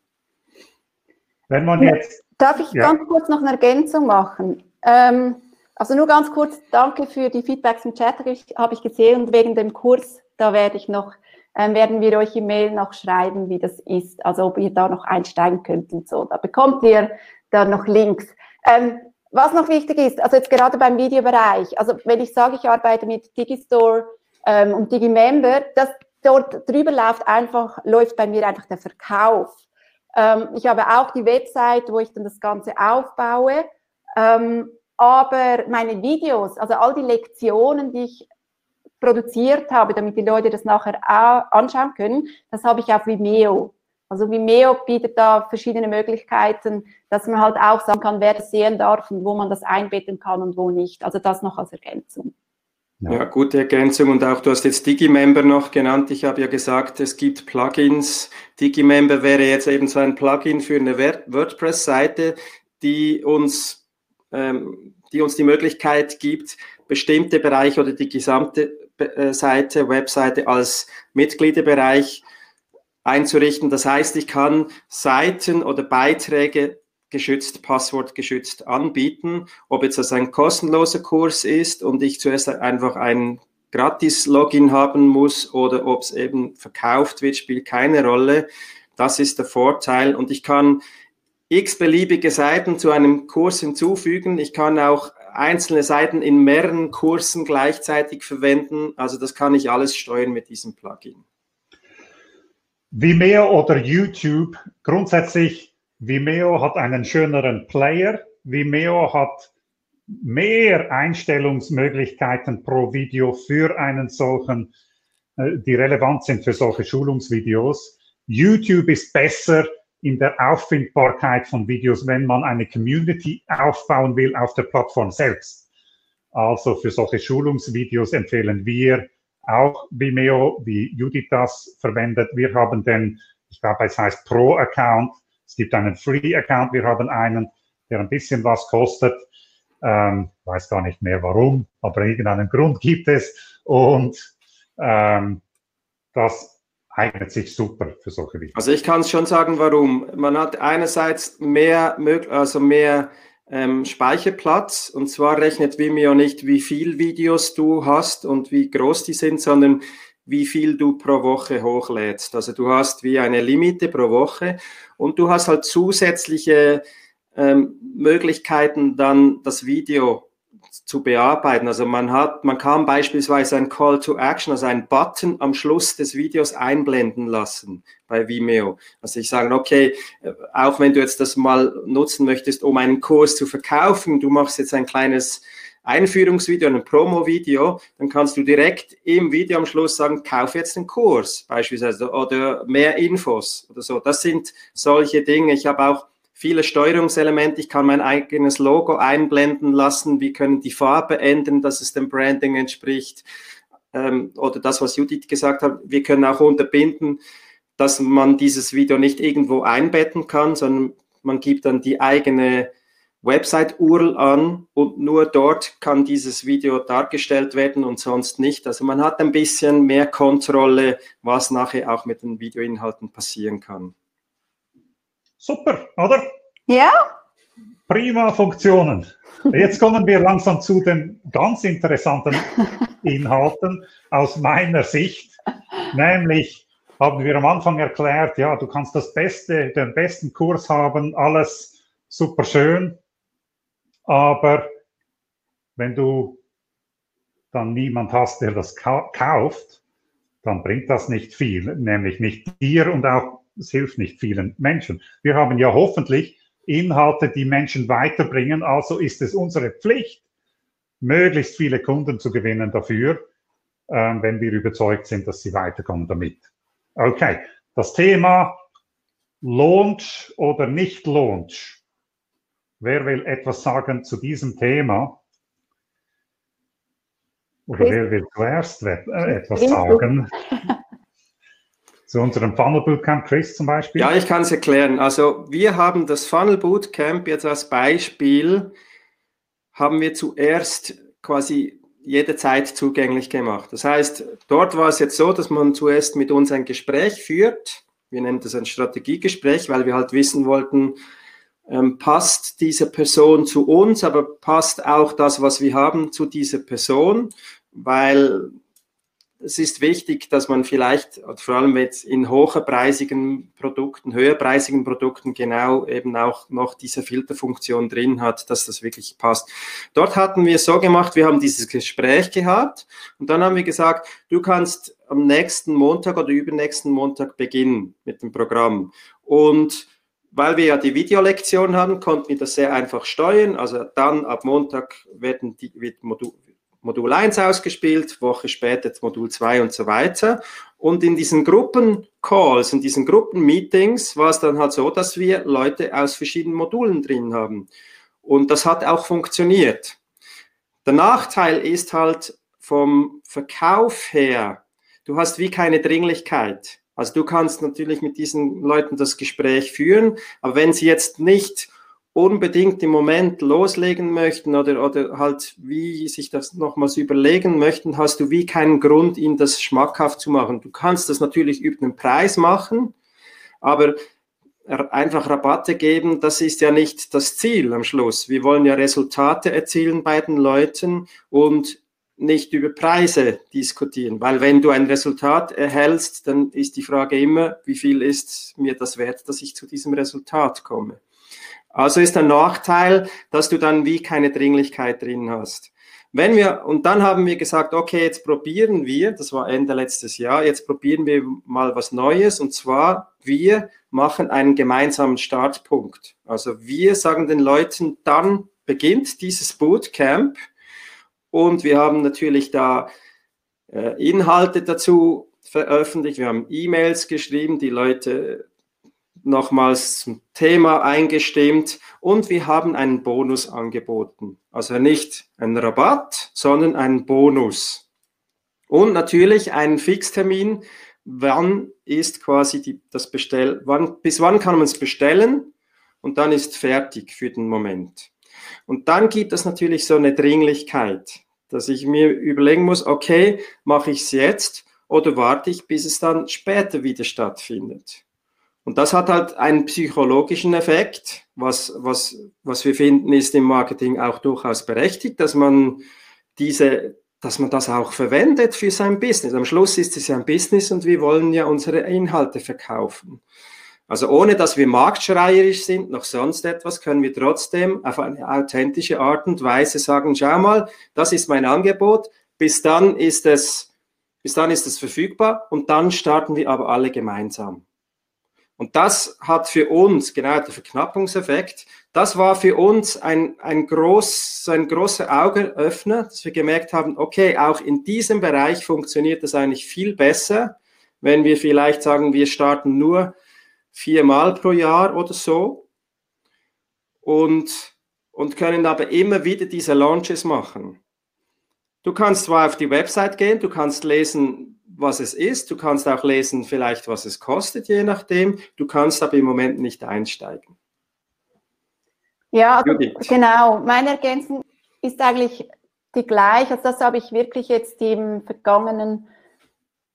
Wenn man jetzt. Darf ich ja. ganz kurz noch eine Ergänzung machen? Ähm, also nur ganz kurz, danke für die Feedbacks im Chat, habe ich gesehen und wegen dem Kurs, da werde ich noch werden wir euch im Mail noch schreiben, wie das ist, also ob ihr da noch einsteigen könnt und so. Da bekommt ihr dann noch Links. Ähm, was noch wichtig ist, also jetzt gerade beim Videobereich, also wenn ich sage, ich arbeite mit Digistore ähm, und Digimember, das dort drüber läuft einfach, läuft bei mir einfach der Verkauf. Ähm, ich habe auch die Website, wo ich dann das Ganze aufbaue. Ähm, aber meine Videos, also all die Lektionen, die ich produziert habe, damit die Leute das nachher auch anschauen können, das habe ich auf Vimeo. Also Vimeo bietet da verschiedene Möglichkeiten, dass man halt auch sagen kann, wer das sehen darf und wo man das einbetten kann und wo nicht. Also das noch als Ergänzung. Ja, gute Ergänzung. Und auch du hast jetzt Digimember noch genannt. Ich habe ja gesagt, es gibt Plugins. Digimember wäre jetzt eben so ein Plugin für eine WordPress-Seite, die uns, ähm, die uns die Möglichkeit gibt, bestimmte Bereiche oder die gesamte Seite, Webseite als Mitgliederbereich einzurichten. Das heißt, ich kann Seiten oder Beiträge geschützt, passwortgeschützt anbieten. Ob jetzt das ein kostenloser Kurs ist und ich zuerst einfach ein Gratis-Login haben muss oder ob es eben verkauft wird, spielt keine Rolle. Das ist der Vorteil. Und ich kann x beliebige Seiten zu einem Kurs hinzufügen. Ich kann auch einzelne Seiten in mehreren Kursen gleichzeitig verwenden. Also das kann ich alles steuern mit diesem Plugin. Vimeo oder YouTube, grundsätzlich Vimeo hat einen schöneren Player. Vimeo hat mehr Einstellungsmöglichkeiten pro Video für einen solchen, äh, die relevant sind für solche Schulungsvideos. YouTube ist besser in der Auffindbarkeit von Videos, wenn man eine Community aufbauen will auf der Plattform selbst. Also für solche Schulungsvideos empfehlen wir auch Vimeo, wie Judith das verwendet. Wir haben den, ich glaube, es heißt Pro-Account. Es gibt einen Free-Account. Wir haben einen, der ein bisschen was kostet. Ähm, weiß gar nicht mehr warum, aber irgendeinen Grund gibt es. Und ähm, das eignet sich super für solche Videos. Also ich kann es schon sagen, warum. Man hat einerseits mehr, also mehr ähm, Speicherplatz und zwar rechnet Vimeo nicht, wie viel Videos du hast und wie groß die sind, sondern wie viel du pro Woche hochlädst. Also du hast wie eine Limite pro Woche und du hast halt zusätzliche ähm, Möglichkeiten, dann das Video zu bearbeiten. Also man hat, man kann beispielsweise ein Call to Action, also ein Button am Schluss des Videos einblenden lassen bei Vimeo. Also ich sage, okay, äh, auch wenn du jetzt das mal nutzen möchtest, um einen Kurs zu verkaufen, du machst jetzt ein kleines Einführungsvideo, ein Promo-Video, dann kannst du direkt im Video am Schluss sagen, kauf jetzt einen Kurs beispielsweise oder mehr Infos oder so. Das sind solche Dinge. Ich habe auch viele Steuerungselemente. Ich kann mein eigenes Logo einblenden lassen. Wir können die Farbe ändern, dass es dem Branding entspricht. Ähm, oder das, was Judith gesagt hat. Wir können auch unterbinden, dass man dieses Video nicht irgendwo einbetten kann, sondern man gibt dann die eigene Website-URL an und nur dort kann dieses Video dargestellt werden und sonst nicht. Also man hat ein bisschen mehr Kontrolle, was nachher auch mit den Videoinhalten passieren kann. Super, oder? Ja. Prima Funktionen. Jetzt kommen wir langsam zu den ganz interessanten Inhalten aus meiner Sicht. Nämlich haben wir am Anfang erklärt, ja, du kannst das Beste, den besten Kurs haben, alles super schön. Aber wenn du dann niemand hast, der das kauft, dann bringt das nicht viel, nämlich nicht dir und auch es hilft nicht vielen Menschen. Wir haben ja hoffentlich Inhalte, die Menschen weiterbringen. Also ist es unsere Pflicht, möglichst viele Kunden zu gewinnen dafür, ähm, wenn wir überzeugt sind, dass sie weiterkommen damit. Okay, das Thema Launch oder nicht Launch. Wer will etwas sagen zu diesem Thema? Oder wer will zuerst äh, etwas sagen? zu unserem Funnel Bootcamp, Chris zum Beispiel? Ja, ich kann es erklären. Also wir haben das Funnel Bootcamp jetzt als Beispiel, haben wir zuerst quasi jede Zeit zugänglich gemacht. Das heißt, dort war es jetzt so, dass man zuerst mit uns ein Gespräch führt. Wir nennen das ein Strategiegespräch, weil wir halt wissen wollten, ähm, passt diese Person zu uns, aber passt auch das, was wir haben, zu dieser Person, weil es ist wichtig, dass man vielleicht, vor allem jetzt in hochpreisigen Produkten, höherpreisigen Produkten genau eben auch noch diese Filterfunktion drin hat, dass das wirklich passt. Dort hatten wir so gemacht, wir haben dieses Gespräch gehabt und dann haben wir gesagt, du kannst am nächsten Montag oder übernächsten Montag beginnen mit dem Programm. Und weil wir ja die Videolektion haben, konnten wir das sehr einfach steuern. Also dann ab Montag werden die, wird Modul, Modul 1 ausgespielt, Woche später Modul 2 und so weiter. Und in diesen Gruppencalls, in diesen Gruppenmeetings war es dann halt so, dass wir Leute aus verschiedenen Modulen drin haben. Und das hat auch funktioniert. Der Nachteil ist halt vom Verkauf her, du hast wie keine Dringlichkeit. Also du kannst natürlich mit diesen Leuten das Gespräch führen, aber wenn sie jetzt nicht unbedingt im Moment loslegen möchten oder, oder halt wie sich das nochmals überlegen möchten, hast du wie keinen Grund, ihnen das schmackhaft zu machen. Du kannst das natürlich über den Preis machen, aber einfach Rabatte geben, das ist ja nicht das Ziel am Schluss. Wir wollen ja Resultate erzielen bei den Leuten und nicht über Preise diskutieren, weil wenn du ein Resultat erhältst, dann ist die Frage immer, wie viel ist mir das wert, dass ich zu diesem Resultat komme. Also ist der Nachteil, dass du dann wie keine Dringlichkeit drin hast. Wenn wir, und dann haben wir gesagt, okay, jetzt probieren wir, das war Ende letztes Jahr, jetzt probieren wir mal was Neues und zwar, wir machen einen gemeinsamen Startpunkt. Also wir sagen den Leuten, dann beginnt dieses Bootcamp und wir haben natürlich da äh, Inhalte dazu veröffentlicht, wir haben E-Mails geschrieben, die Leute nochmals zum Thema eingestimmt und wir haben einen Bonus angeboten. Also nicht einen Rabatt, sondern einen Bonus. Und natürlich einen Fixtermin, wann ist quasi die, das Bestell, wann, bis wann kann man es bestellen und dann ist fertig für den Moment. Und dann gibt es natürlich so eine Dringlichkeit, dass ich mir überlegen muss, okay, mache ich es jetzt oder warte ich, bis es dann später wieder stattfindet. Und das hat halt einen psychologischen Effekt, was, was, was wir finden, ist im Marketing auch durchaus berechtigt, dass man diese, dass man das auch verwendet für sein Business. Am Schluss ist es ja ein Business und wir wollen ja unsere Inhalte verkaufen. Also ohne dass wir marktschreierisch sind, noch sonst etwas, können wir trotzdem auf eine authentische Art und Weise sagen, schau mal, das ist mein Angebot, bis dann ist es, bis dann ist es verfügbar und dann starten wir aber alle gemeinsam. Und das hat für uns, genau der Verknappungseffekt, das war für uns ein, ein, groß, ein großer Augenöffner, dass wir gemerkt haben, okay, auch in diesem Bereich funktioniert das eigentlich viel besser, wenn wir vielleicht sagen, wir starten nur viermal pro Jahr oder so und, und können aber immer wieder diese Launches machen. Du kannst zwar auf die Website gehen, du kannst lesen, was es ist. Du kannst auch lesen, vielleicht was es kostet, je nachdem. Du kannst aber im Moment nicht einsteigen. Ja, Judith. genau. Meine Ergänzung ist eigentlich die gleiche. Also das habe ich wirklich jetzt im vergangenen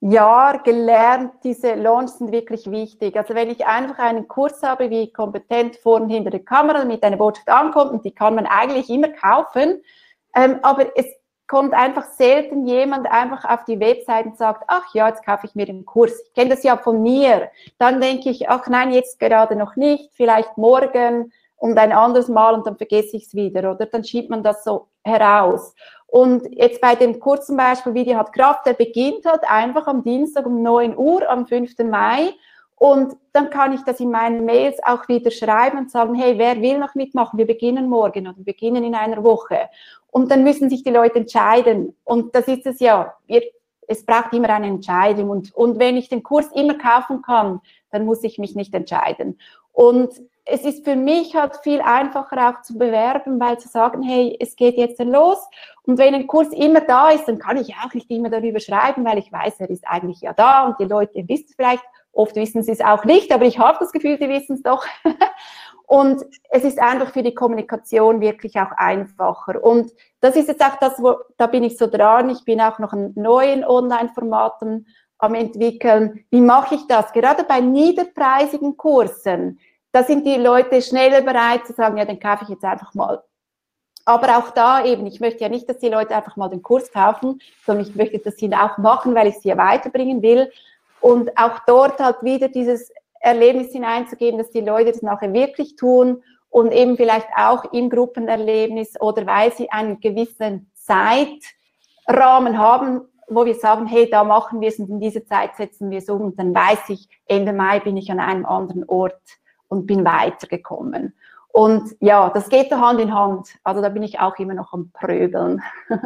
Jahr gelernt. Diese Launches sind wirklich wichtig. Also wenn ich einfach einen Kurs habe, wie kompetent vor und hinter der Kamera mit einer Botschaft ankommt, und die kann man eigentlich immer kaufen, ähm, aber es kommt einfach selten jemand einfach auf die Website und sagt, ach ja, jetzt kaufe ich mir den Kurs. Ich kenne das ja von mir. Dann denke ich, ach nein, jetzt gerade noch nicht, vielleicht morgen und ein anderes Mal und dann vergesse ich es wieder. Oder dann schiebt man das so heraus. Und jetzt bei dem Kurs zum Beispiel, Video hat Kraft, der beginnt halt einfach am Dienstag um 9 Uhr, am 5. Mai. Und dann kann ich das in meinen Mails auch wieder schreiben und sagen, hey, wer will noch mitmachen? Wir beginnen morgen oder wir beginnen in einer Woche. Und dann müssen sich die Leute entscheiden. Und das ist es ja. Wir, es braucht immer eine Entscheidung. Und, und wenn ich den Kurs immer kaufen kann, dann muss ich mich nicht entscheiden. Und es ist für mich halt viel einfacher auch zu bewerben, weil zu sagen, hey, es geht jetzt los. Und wenn ein Kurs immer da ist, dann kann ich auch nicht immer darüber schreiben, weil ich weiß, er ist eigentlich ja da und die Leute wissen vielleicht. Oft wissen sie es auch nicht, aber ich habe das Gefühl, sie wissen es doch. Und es ist einfach für die Kommunikation wirklich auch einfacher. Und das ist jetzt auch das, wo, da bin ich so dran. Ich bin auch noch an neuen Online-Formaten am entwickeln. Wie mache ich das? Gerade bei niederpreisigen Kursen, da sind die Leute schneller bereit zu sagen, ja, den kaufe ich jetzt einfach mal. Aber auch da eben, ich möchte ja nicht, dass die Leute einfach mal den Kurs kaufen, sondern ich möchte das ihnen auch machen, weil ich sie ja weiterbringen will. Und auch dort halt wieder dieses Erlebnis hineinzugeben, dass die Leute das nachher wirklich tun und eben vielleicht auch im Gruppenerlebnis oder weil sie einen gewissen Zeitrahmen haben, wo wir sagen, hey, da machen wir es und in dieser Zeit setzen wir es um und dann weiß ich, Ende Mai bin ich an einem anderen Ort und bin weitergekommen. Und ja, das geht Hand in Hand. Also da bin ich auch immer noch am Prögeln.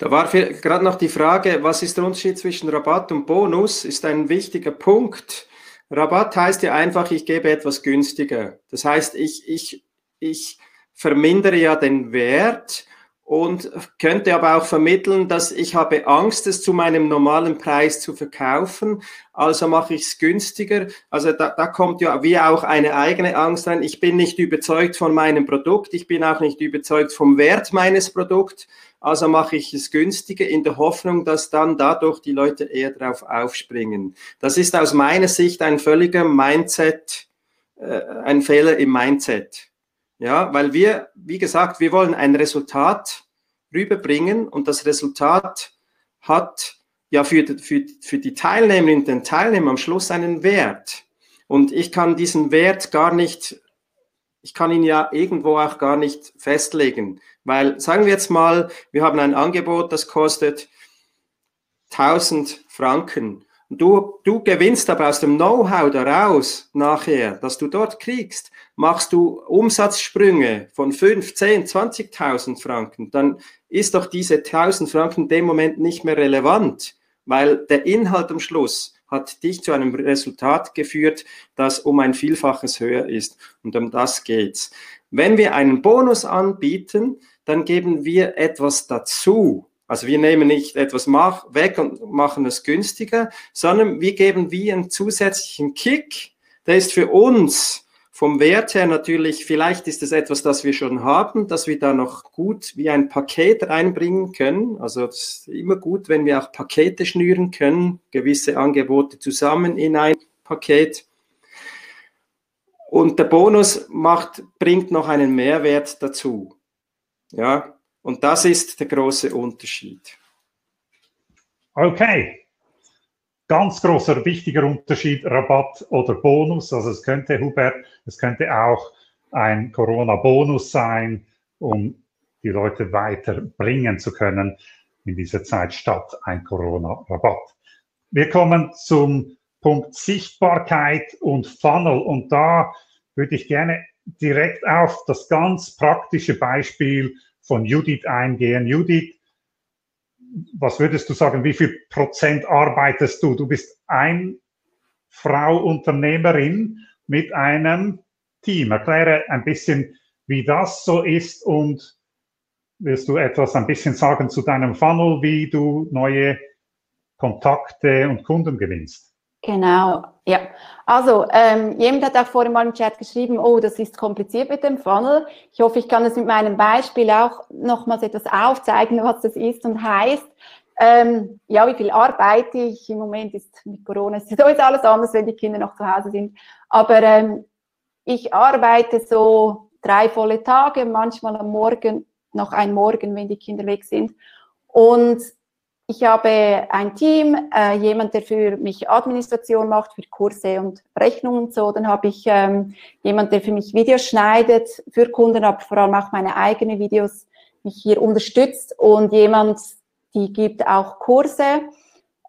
Da war gerade noch die Frage, was ist der Unterschied zwischen Rabatt und Bonus? Ist ein wichtiger Punkt. Rabatt heißt ja einfach, ich gebe etwas günstiger. Das heißt, ich, ich, ich vermindere ja den Wert und könnte aber auch vermitteln, dass ich habe Angst, es zu meinem normalen Preis zu verkaufen, also mache ich es günstiger. Also da, da kommt ja wie auch eine eigene Angst rein. Ich bin nicht überzeugt von meinem Produkt, ich bin auch nicht überzeugt vom Wert meines Produkts, also mache ich es günstiger in der Hoffnung, dass dann dadurch die Leute eher drauf aufspringen. Das ist aus meiner Sicht ein völliger Mindset, äh, ein Fehler im Mindset. Ja, weil wir, wie gesagt, wir wollen ein Resultat rüberbringen und das Resultat hat ja für, für, für die Teilnehmerinnen und den Teilnehmer am Schluss einen Wert. Und ich kann diesen Wert gar nicht ich kann ihn ja irgendwo auch gar nicht festlegen, weil sagen wir jetzt mal, wir haben ein Angebot, das kostet 1000 Franken. Du, du gewinnst aber aus dem Know-how daraus nachher, dass du dort kriegst, machst du Umsatzsprünge von 5, 10, 20.000 Franken, dann ist doch diese 1000 Franken in dem Moment nicht mehr relevant, weil der Inhalt am Schluss hat dich zu einem Resultat geführt, das um ein Vielfaches höher ist. Und um das geht's. Wenn wir einen Bonus anbieten, dann geben wir etwas dazu. Also wir nehmen nicht etwas weg und machen es günstiger, sondern wir geben wie einen zusätzlichen Kick. Der ist für uns vom Wert her natürlich, vielleicht ist es etwas, das wir schon haben, dass wir da noch gut wie ein Paket reinbringen können. Also es ist immer gut, wenn wir auch Pakete schnüren können, gewisse Angebote zusammen in ein Paket. Und der Bonus macht, bringt noch einen Mehrwert dazu. Ja, und das ist der große Unterschied. Okay, ganz großer, wichtiger Unterschied, Rabatt oder Bonus. Also es könnte, Hubert, es könnte auch ein Corona-Bonus sein, um die Leute weiterbringen zu können in dieser Zeit statt ein Corona-Rabatt. Wir kommen zum Punkt Sichtbarkeit und Funnel. Und da würde ich gerne direkt auf das ganz praktische Beispiel von Judith eingehen. Judith, was würdest du sagen, wie viel Prozent arbeitest du? Du bist ein Frau Unternehmerin mit einem Team. Erkläre ein bisschen, wie das so ist und wirst du etwas ein bisschen sagen zu deinem Funnel, wie du neue Kontakte und Kunden gewinnst? Genau, ja. Also, ähm, jemand hat auch vorhin mal im Chat geschrieben, oh, das ist kompliziert mit dem Funnel. Ich hoffe, ich kann es mit meinem Beispiel auch nochmals etwas aufzeigen, was das ist und heißt. Ähm, ja, wie viel arbeite ich? Im Moment ist mit Corona ist so ist alles anders, wenn die Kinder noch zu Hause sind. Aber ähm, ich arbeite so drei volle Tage, manchmal am Morgen, noch ein Morgen, wenn die Kinder weg sind. Und ich habe ein Team, äh, jemand, der für mich Administration macht, für Kurse und Rechnungen und so. Dann habe ich ähm, jemand, der für mich Videos schneidet, für Kunden, aber vor allem auch meine eigenen Videos mich hier unterstützt und jemand, die gibt auch Kurse.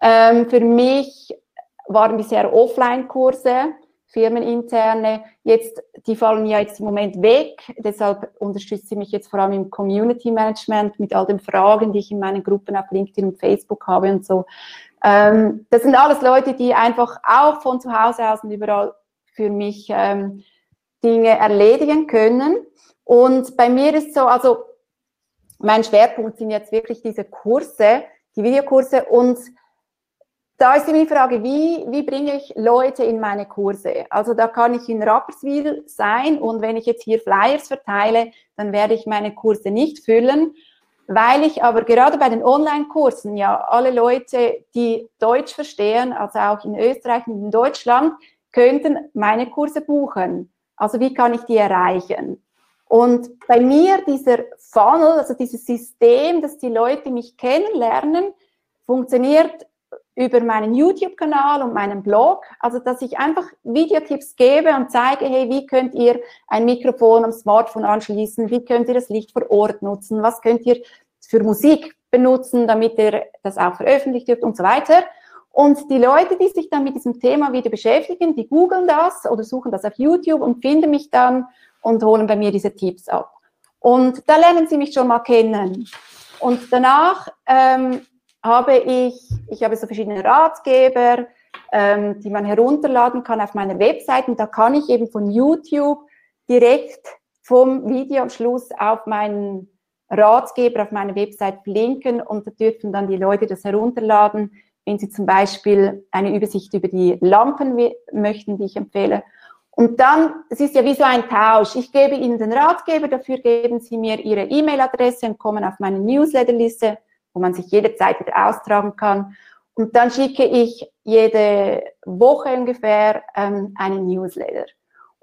Ähm, für mich waren bisher Offline-Kurse firmeninterne. Jetzt, die fallen ja jetzt im Moment weg. Deshalb unterstütze ich mich jetzt vor allem im Community Management mit all den Fragen, die ich in meinen Gruppen auf LinkedIn und Facebook habe und so. Ähm, das sind alles Leute, die einfach auch von zu Hause aus und überall für mich ähm, Dinge erledigen können. Und bei mir ist so, also mein Schwerpunkt sind jetzt wirklich diese Kurse, die Videokurse und da ist die Frage, wie, wie bringe ich Leute in meine Kurse? Also da kann ich in Rapperswil sein und wenn ich jetzt hier Flyers verteile, dann werde ich meine Kurse nicht füllen, weil ich aber gerade bei den Online-Kursen ja alle Leute, die Deutsch verstehen, also auch in Österreich und in Deutschland, könnten meine Kurse buchen. Also wie kann ich die erreichen? Und bei mir dieser Funnel, also dieses System, dass die Leute mich kennenlernen, funktioniert über meinen YouTube-Kanal und meinen Blog, also dass ich einfach Videotipps gebe und zeige, hey, wie könnt ihr ein Mikrofon am Smartphone anschließen, wie könnt ihr das Licht vor Ort nutzen, was könnt ihr für Musik benutzen, damit ihr das auch veröffentlicht wird und so weiter. Und die Leute, die sich dann mit diesem Thema wieder beschäftigen, die googeln das oder suchen das auf YouTube und finden mich dann und holen bei mir diese Tipps ab. Und da lernen sie mich schon mal kennen. Und danach ähm, habe ich, ich habe so verschiedene Ratgeber, ähm, die man herunterladen kann auf meiner Website und da kann ich eben von YouTube direkt vom Video am Schluss auf meinen Ratgeber auf meiner Website linken und da dürfen dann die Leute das herunterladen, wenn sie zum Beispiel eine Übersicht über die Lampen möchten, die ich empfehle. Und dann, es ist ja wie so ein Tausch. Ich gebe Ihnen den Ratgeber, dafür geben Sie mir Ihre E-Mail-Adresse und kommen auf meine Newsletterliste wo man sich jederzeit wieder austragen kann. Und dann schicke ich jede Woche ungefähr ähm, einen Newsletter.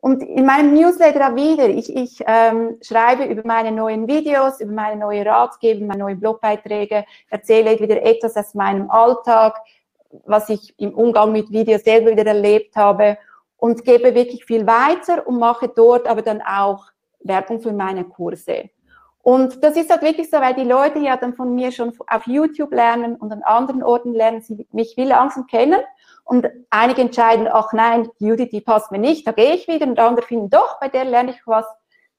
Und in meinem Newsletter auch wieder, ich, ich ähm, schreibe über meine neuen Videos, über meine neuen Ratgeber, meine neuen Blogbeiträge, erzähle wieder etwas aus meinem Alltag, was ich im Umgang mit Videos selber wieder erlebt habe. und gebe wirklich viel weiter und mache dort aber dann auch Werbung für meine Kurse. Und das ist halt wirklich so, weil die Leute ja dann von mir schon auf YouTube lernen und an anderen Orten lernen sie mich viel langsam kennen. Und einige entscheiden, ach nein, Judith, die passt mir nicht, da gehe ich wieder. Und andere finden, doch, bei der lerne ich was.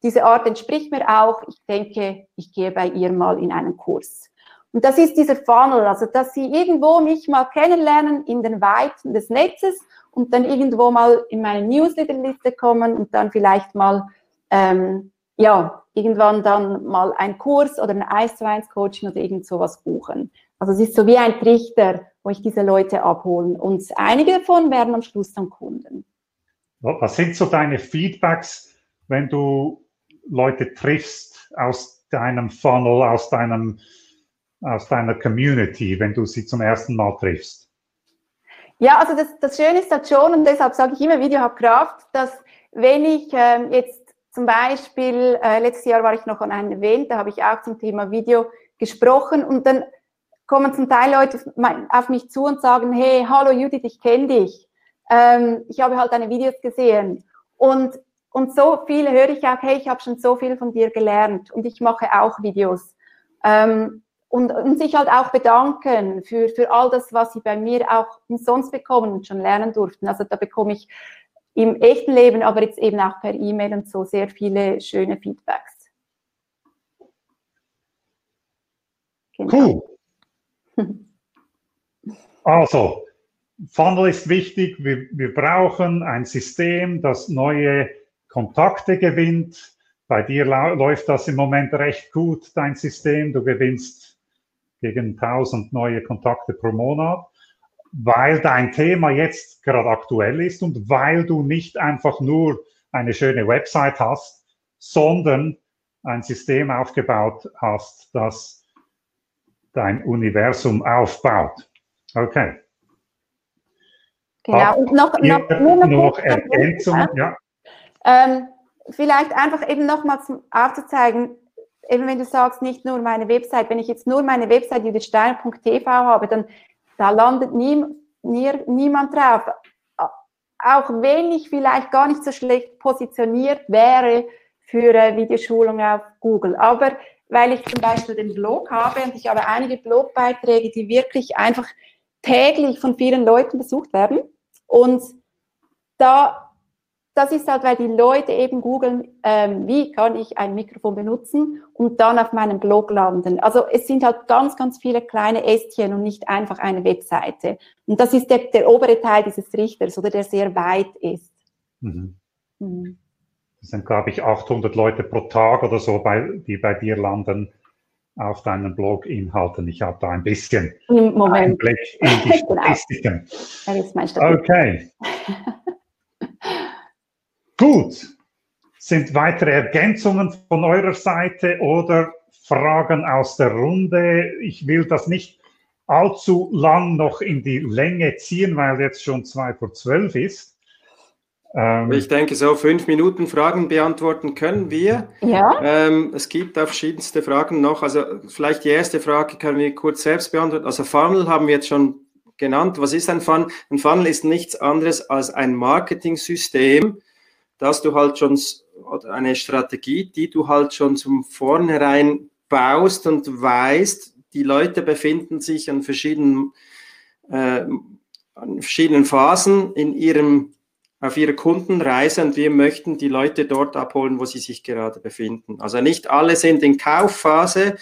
Diese Art entspricht mir auch. Ich denke, ich gehe bei ihr mal in einen Kurs. Und das ist dieser Funnel, also dass sie irgendwo mich mal kennenlernen in den Weiten des Netzes und dann irgendwo mal in meine Newsletterliste kommen und dann vielleicht mal, ähm, ja, irgendwann dann mal ein Kurs oder ein 1 zu 1 Coaching oder irgend sowas buchen. Also es ist so wie ein Trichter, wo ich diese Leute abholen und einige davon werden am Schluss dann Kunden. Was sind so deine Feedbacks, wenn du Leute triffst aus deinem Funnel, aus deinem aus deiner Community, wenn du sie zum ersten Mal triffst? Ja, also das, das Schöne ist halt schon, und deshalb sage ich immer, Video hat Kraft, dass wenn ich ähm, jetzt zum Beispiel, äh, letztes Jahr war ich noch an einem Event, da habe ich auch zum Thema Video gesprochen und dann kommen zum Teil Leute auf mich zu und sagen, hey, hallo Judith, ich kenne dich. Ähm, ich habe halt deine Videos gesehen. Und, und so viele höre ich auch, hey, ich habe schon so viel von dir gelernt und ich mache auch Videos. Ähm, und, und sich halt auch bedanken für, für all das, was sie bei mir auch umsonst bekommen und schon lernen durften. Also da bekomme ich im echten Leben, aber jetzt eben auch per E-Mail und so sehr viele schöne Feedbacks. Genau. Cool. also, Funnel ist wichtig. Wir, wir brauchen ein System, das neue Kontakte gewinnt. Bei dir läuft das im Moment recht gut, dein System. Du gewinnst gegen 1000 neue Kontakte pro Monat, weil dein Thema jetzt gerade aktuell ist und weil du nicht einfach nur eine schöne Website hast, sondern ein System aufgebaut hast, das dein Universum aufbaut. Okay. Genau, und noch, noch, noch, noch Ergänzungen, ja. Ähm, vielleicht einfach eben nochmal aufzuzeigen, eben wenn du sagst, nicht nur meine Website, wenn ich jetzt nur meine Website judithsteiner.tv habe, dann da landet nie, nie, niemand drauf. Auch wenn ich vielleicht gar nicht so schlecht positioniert wäre für äh, Videoschulung auf Google. Aber weil ich zum Beispiel den Blog habe und ich habe einige Blogbeiträge, die wirklich einfach täglich von vielen Leuten besucht werden. Und da das ist halt, weil die Leute eben googeln, ähm, wie kann ich ein Mikrofon benutzen und dann auf meinem Blog landen. Also es sind halt ganz, ganz viele kleine Ästchen und nicht einfach eine Webseite. Und das ist der, der obere Teil dieses Richters oder der sehr weit ist. Mhm. Mhm. Das sind, glaube ich, 800 Leute pro Tag oder so, bei, die bei dir landen auf deinen Blog-Inhalten. Ich habe da ein bisschen Moment. Einblick in die genau. Statistiken. genau. Okay. Gut. Sind weitere Ergänzungen von eurer Seite oder Fragen aus der Runde? Ich will das nicht allzu lang noch in die Länge ziehen, weil jetzt schon zwei vor zwölf ist. Ähm, ich denke, so fünf Minuten Fragen beantworten können wir. Ja. Ähm, es gibt verschiedenste Fragen noch. Also vielleicht die erste Frage können wir kurz selbst beantworten. Also Funnel haben wir jetzt schon genannt. Was ist ein Funnel? Ein Funnel ist nichts anderes als ein Marketing-System, dass du halt schon eine Strategie, die du halt schon zum Vornherein baust und weißt, die Leute befinden sich an verschiedenen, äh, an verschiedenen Phasen in ihrem, auf ihrer Kundenreise und wir möchten die Leute dort abholen, wo sie sich gerade befinden. Also nicht alle sind in Kaufphase,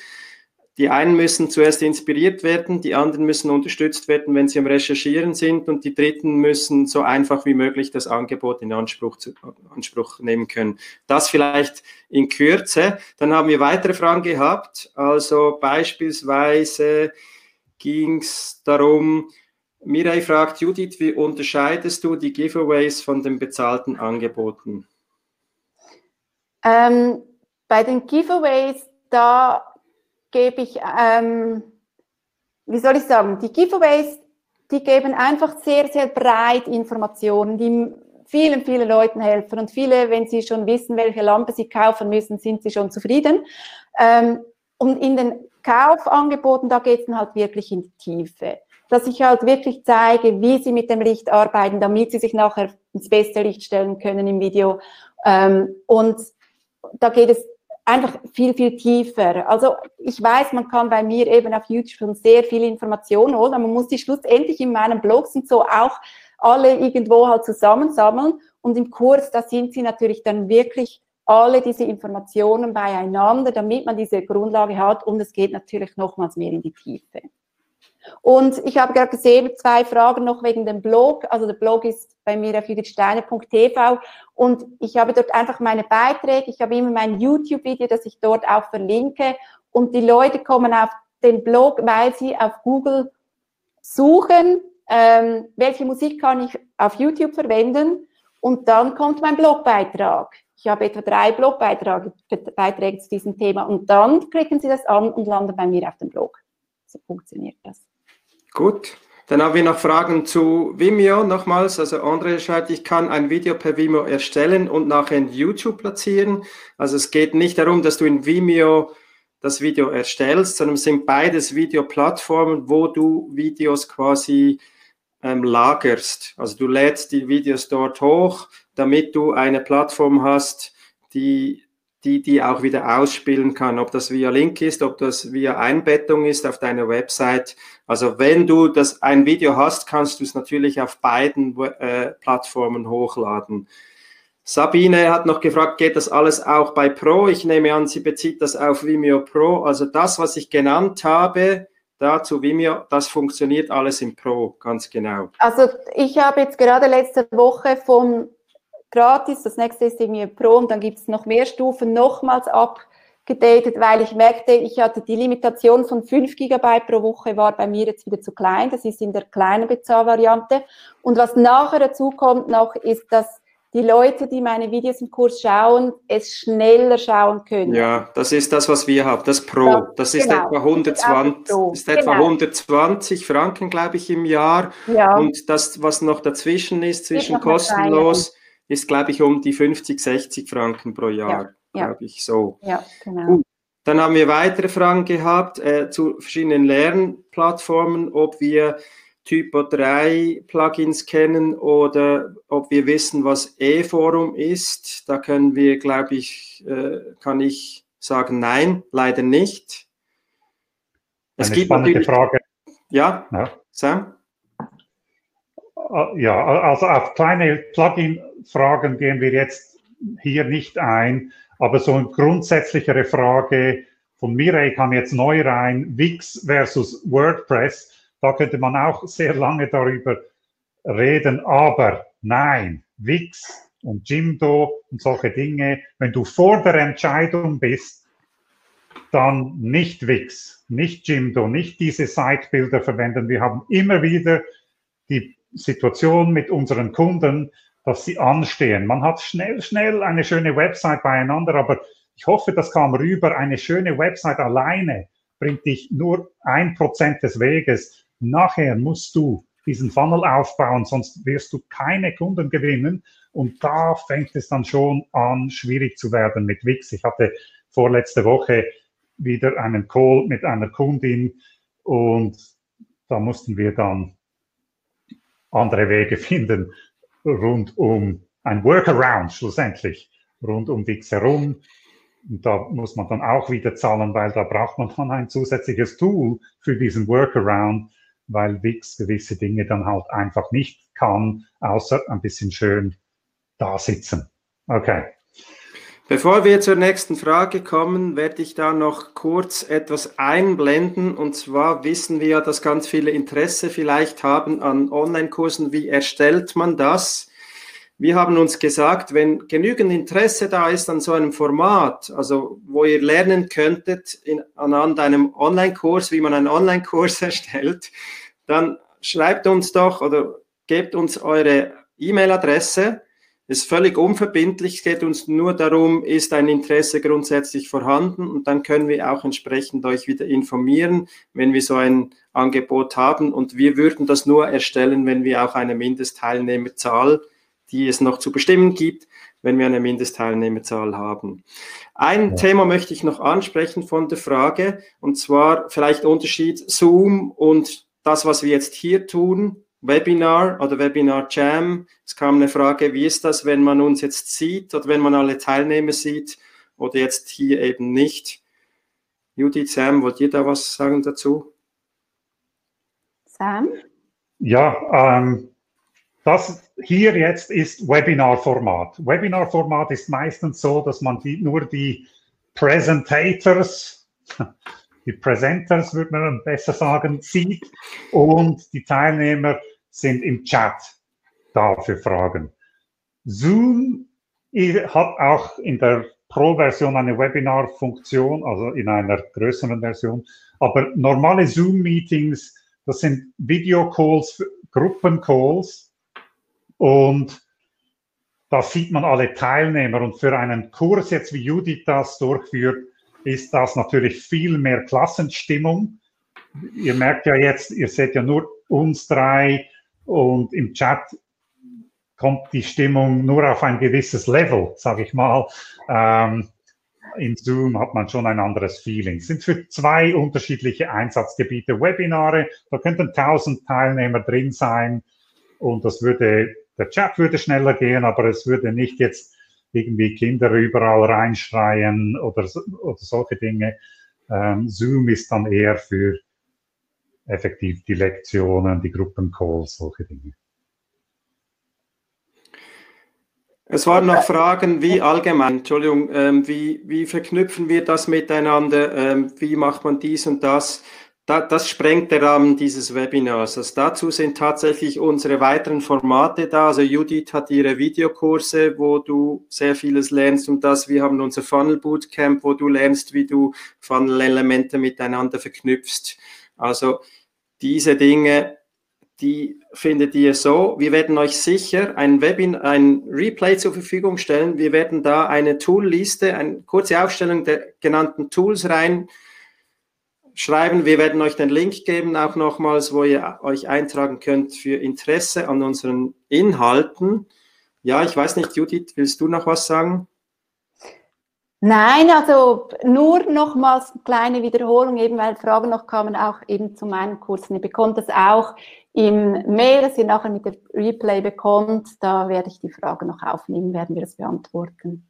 die einen müssen zuerst inspiriert werden, die anderen müssen unterstützt werden, wenn sie am Recherchieren sind und die dritten müssen so einfach wie möglich das Angebot in Anspruch, zu, Anspruch nehmen können. Das vielleicht in Kürze. Dann haben wir weitere Fragen gehabt. Also beispielsweise ging es darum, Mirai fragt Judith, wie unterscheidest du die Giveaways von den bezahlten Angeboten? Ähm, bei den Giveaways, da gebe ich, ähm, wie soll ich sagen, die Giveaways, die geben einfach sehr, sehr breit Informationen, die vielen, vielen Leuten helfen. Und viele, wenn sie schon wissen, welche Lampe sie kaufen müssen, sind sie schon zufrieden. Ähm, und in den Kaufangeboten, da geht es dann halt wirklich in die Tiefe. Dass ich halt wirklich zeige, wie sie mit dem Licht arbeiten, damit sie sich nachher ins beste Licht stellen können im Video. Ähm, und da geht es einfach viel, viel tiefer. Also ich weiß, man kann bei mir eben auf YouTube schon sehr viele Informationen holen, aber man muss die schlussendlich in meinen Blogs und so auch alle irgendwo halt zusammensammeln. Und im Kurs, da sind sie natürlich dann wirklich alle diese Informationen beieinander, damit man diese Grundlage hat und es geht natürlich nochmals mehr in die Tiefe. Und ich habe gerade gesehen, zwei Fragen noch wegen dem Blog. Also der Blog ist bei mir auf judithsteiner.tv und ich habe dort einfach meine Beiträge. Ich habe immer mein YouTube-Video, das ich dort auch verlinke. Und die Leute kommen auf den Blog, weil sie auf Google suchen, ähm, welche Musik kann ich auf YouTube verwenden. Und dann kommt mein Blogbeitrag. Ich habe etwa drei Blogbeiträge Beiträge zu diesem Thema und dann klicken Sie das an und landen bei mir auf dem Blog. So funktioniert das. Gut. Dann haben wir noch Fragen zu Vimeo nochmals. Also André schreibt, ich kann ein Video per Vimeo erstellen und nachher in YouTube platzieren. Also es geht nicht darum, dass du in Vimeo das Video erstellst, sondern es sind beides Videoplattformen, wo du Videos quasi ähm, lagerst. Also du lädst die Videos dort hoch, damit du eine Plattform hast, die die, die auch wieder ausspielen kann, ob das via Link ist, ob das via Einbettung ist auf deiner Website. Also wenn du das ein Video hast, kannst du es natürlich auf beiden äh, Plattformen hochladen. Sabine hat noch gefragt, geht das alles auch bei Pro? Ich nehme an, sie bezieht das auf Vimeo Pro. Also das, was ich genannt habe, dazu Vimeo, das funktioniert alles im Pro, ganz genau. Also ich habe jetzt gerade letzte Woche von gratis, das nächste ist irgendwie Pro und dann gibt es noch mehr Stufen, nochmals abgedatet, weil ich merkte, ich hatte die Limitation von 5 GB pro Woche war bei mir jetzt wieder zu klein, das ist in der kleinen Bezahlvariante. Und was nachher dazu kommt noch, ist, dass die Leute, die meine Videos im Kurs schauen, es schneller schauen können. Ja, das ist das, was wir haben, das Pro. Das ist genau. etwa 120, ist, ist etwa genau. 120 Franken, glaube ich, im Jahr. Ja. Und das, was noch dazwischen ist, zwischen kostenlos ist, glaube ich, um die 50, 60 Franken pro Jahr, ja, glaube ich, so. Ja, genau. Gut. Dann haben wir weitere Fragen gehabt äh, zu verschiedenen Lernplattformen, ob wir Typo 3 Plugins kennen oder ob wir wissen, was E-Forum ist. Da können wir, glaube ich, äh, kann ich sagen, nein, leider nicht. Es Eine gibt spannende Frage. Ja, ja, Sam? Äh, ja, also auf kleine Plugin-Fragen gehen wir jetzt hier nicht ein, aber so eine grundsätzlichere Frage von Mireille kam jetzt neu rein, Wix versus WordPress, da könnte man auch sehr lange darüber reden, aber nein, Wix und Jimdo und solche Dinge, wenn du vor der Entscheidung bist, dann nicht Wix, nicht Jimdo, nicht diese Sitebilder verwenden. Wir haben immer wieder die Situation mit unseren Kunden, dass sie anstehen. Man hat schnell, schnell eine schöne Website beieinander, aber ich hoffe, das kam rüber. Eine schöne Website alleine bringt dich nur ein Prozent des Weges. Nachher musst du diesen Funnel aufbauen, sonst wirst du keine Kunden gewinnen. Und da fängt es dann schon an, schwierig zu werden mit Wix. Ich hatte vorletzte Woche wieder einen Call mit einer Kundin und da mussten wir dann andere Wege finden rund um ein Workaround schlussendlich, rund um Wix herum. Und da muss man dann auch wieder zahlen, weil da braucht man dann ein zusätzliches Tool für diesen Workaround, weil Wix gewisse Dinge dann halt einfach nicht kann, außer ein bisschen schön da sitzen. Okay. Bevor wir zur nächsten Frage kommen, werde ich da noch kurz etwas einblenden. Und zwar wissen wir ja, dass ganz viele Interesse vielleicht haben an Online-Kursen. Wie erstellt man das? Wir haben uns gesagt, wenn genügend Interesse da ist an so einem Format, also wo ihr lernen könntet in, anhand einem Online-Kurs, wie man einen Online-Kurs erstellt, dann schreibt uns doch oder gebt uns eure E-Mail-Adresse ist völlig unverbindlich. Es geht uns nur darum, ist ein Interesse grundsätzlich vorhanden und dann können wir auch entsprechend euch wieder informieren, wenn wir so ein Angebot haben. Und wir würden das nur erstellen, wenn wir auch eine Mindestteilnehmerzahl, die es noch zu bestimmen gibt, wenn wir eine Mindestteilnehmerzahl haben. Ein ja. Thema möchte ich noch ansprechen von der Frage, und zwar vielleicht Unterschied Zoom und das, was wir jetzt hier tun Webinar oder Webinar Jam. Es kam eine Frage, wie ist das, wenn man uns jetzt sieht oder wenn man alle Teilnehmer sieht oder jetzt hier eben nicht? Judith, Sam, wollt ihr da was sagen dazu? Sam? Ja, ähm, das hier jetzt ist Webinar-Format. Webinar-Format ist meistens so, dass man die, nur die Presentators, die Presenters, würde man besser sagen, sieht und die Teilnehmer sind im Chat da für Fragen. Zoom hat auch in der Pro-Version eine Webinar-Funktion, also in einer größeren Version. Aber normale Zoom-Meetings, das sind Video-Calls, Gruppen-Calls und da sieht man alle Teilnehmer. Und für einen Kurs jetzt, wie Judith das durchführt, ist das natürlich viel mehr Klassenstimmung. Ihr merkt ja jetzt, ihr seht ja nur uns drei und im Chat kommt die Stimmung nur auf ein gewisses Level, sage ich mal. Ähm, in Zoom hat man schon ein anderes Feeling. Es sind für zwei unterschiedliche Einsatzgebiete Webinare. Da könnten tausend Teilnehmer drin sein und das würde, der Chat würde schneller gehen, aber es würde nicht jetzt irgendwie Kinder überall reinschreien oder, oder solche Dinge. Ähm, Zoom ist dann eher für effektiv die Lektionen, die Gruppencalls, solche Dinge. Es waren noch Fragen, wie allgemein, Entschuldigung, ähm, wie, wie verknüpfen wir das miteinander, ähm, wie macht man dies und das? Da, das sprengt der Rahmen dieses Webinars. Also dazu sind tatsächlich unsere weiteren Formate da. Also Judith hat ihre Videokurse, wo du sehr vieles lernst und das. Wir haben unser Funnel Bootcamp, wo du lernst, wie du Funnel-Elemente miteinander verknüpfst. Also diese Dinge die findet ihr so. Wir werden euch sicher ein Webinar, ein Replay zur Verfügung stellen. Wir werden da eine Tool-Liste, eine kurze Aufstellung der genannten Tools rein schreiben. Wir werden euch den Link geben, auch nochmals, wo ihr euch eintragen könnt für Interesse an unseren Inhalten. Ja, ich weiß nicht, Judith, willst du noch was sagen? Nein, also nur nochmals eine kleine Wiederholung, eben weil Fragen noch kamen, auch eben zu meinen Kursen. Ihr bekommt das auch im Mail, das ihr nachher mit dem Replay bekommt. Da werde ich die Frage noch aufnehmen, werden wir das beantworten.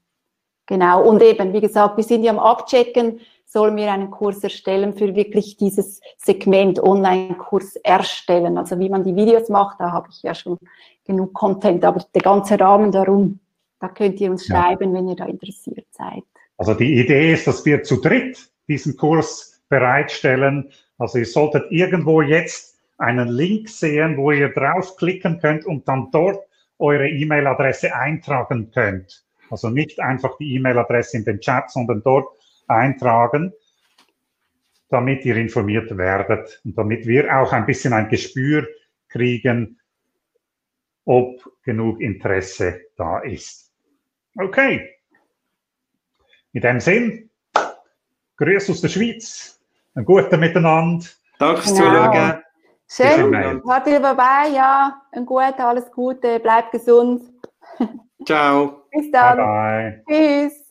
Genau, und eben, wie gesagt, wir sind ja am Abchecken, sollen wir einen Kurs erstellen für wirklich dieses Segment Online-Kurs erstellen. Also wie man die Videos macht, da habe ich ja schon genug Content, aber der ganze Rahmen darum, da könnt ihr uns schreiben, ja. wenn ihr da interessiert seid. Also die Idee ist, dass wir zu dritt diesen Kurs bereitstellen. Also ihr solltet irgendwo jetzt einen Link sehen, wo ihr draufklicken könnt und dann dort eure E-Mail-Adresse eintragen könnt. Also nicht einfach die E-Mail-Adresse in den Chat, sondern dort eintragen, damit ihr informiert werdet und damit wir auch ein bisschen ein Gespür kriegen, ob genug Interesse da ist. Okay. In dem Sinn, Grüß aus der Schweiz, ein guter Miteinander. Danke fürs. Zuschauen. Schön, wart ihr dabei, ja, ein guter, alles Gute, bleibt gesund. Ciao. Bis dann. Bye, bye. Tschüss.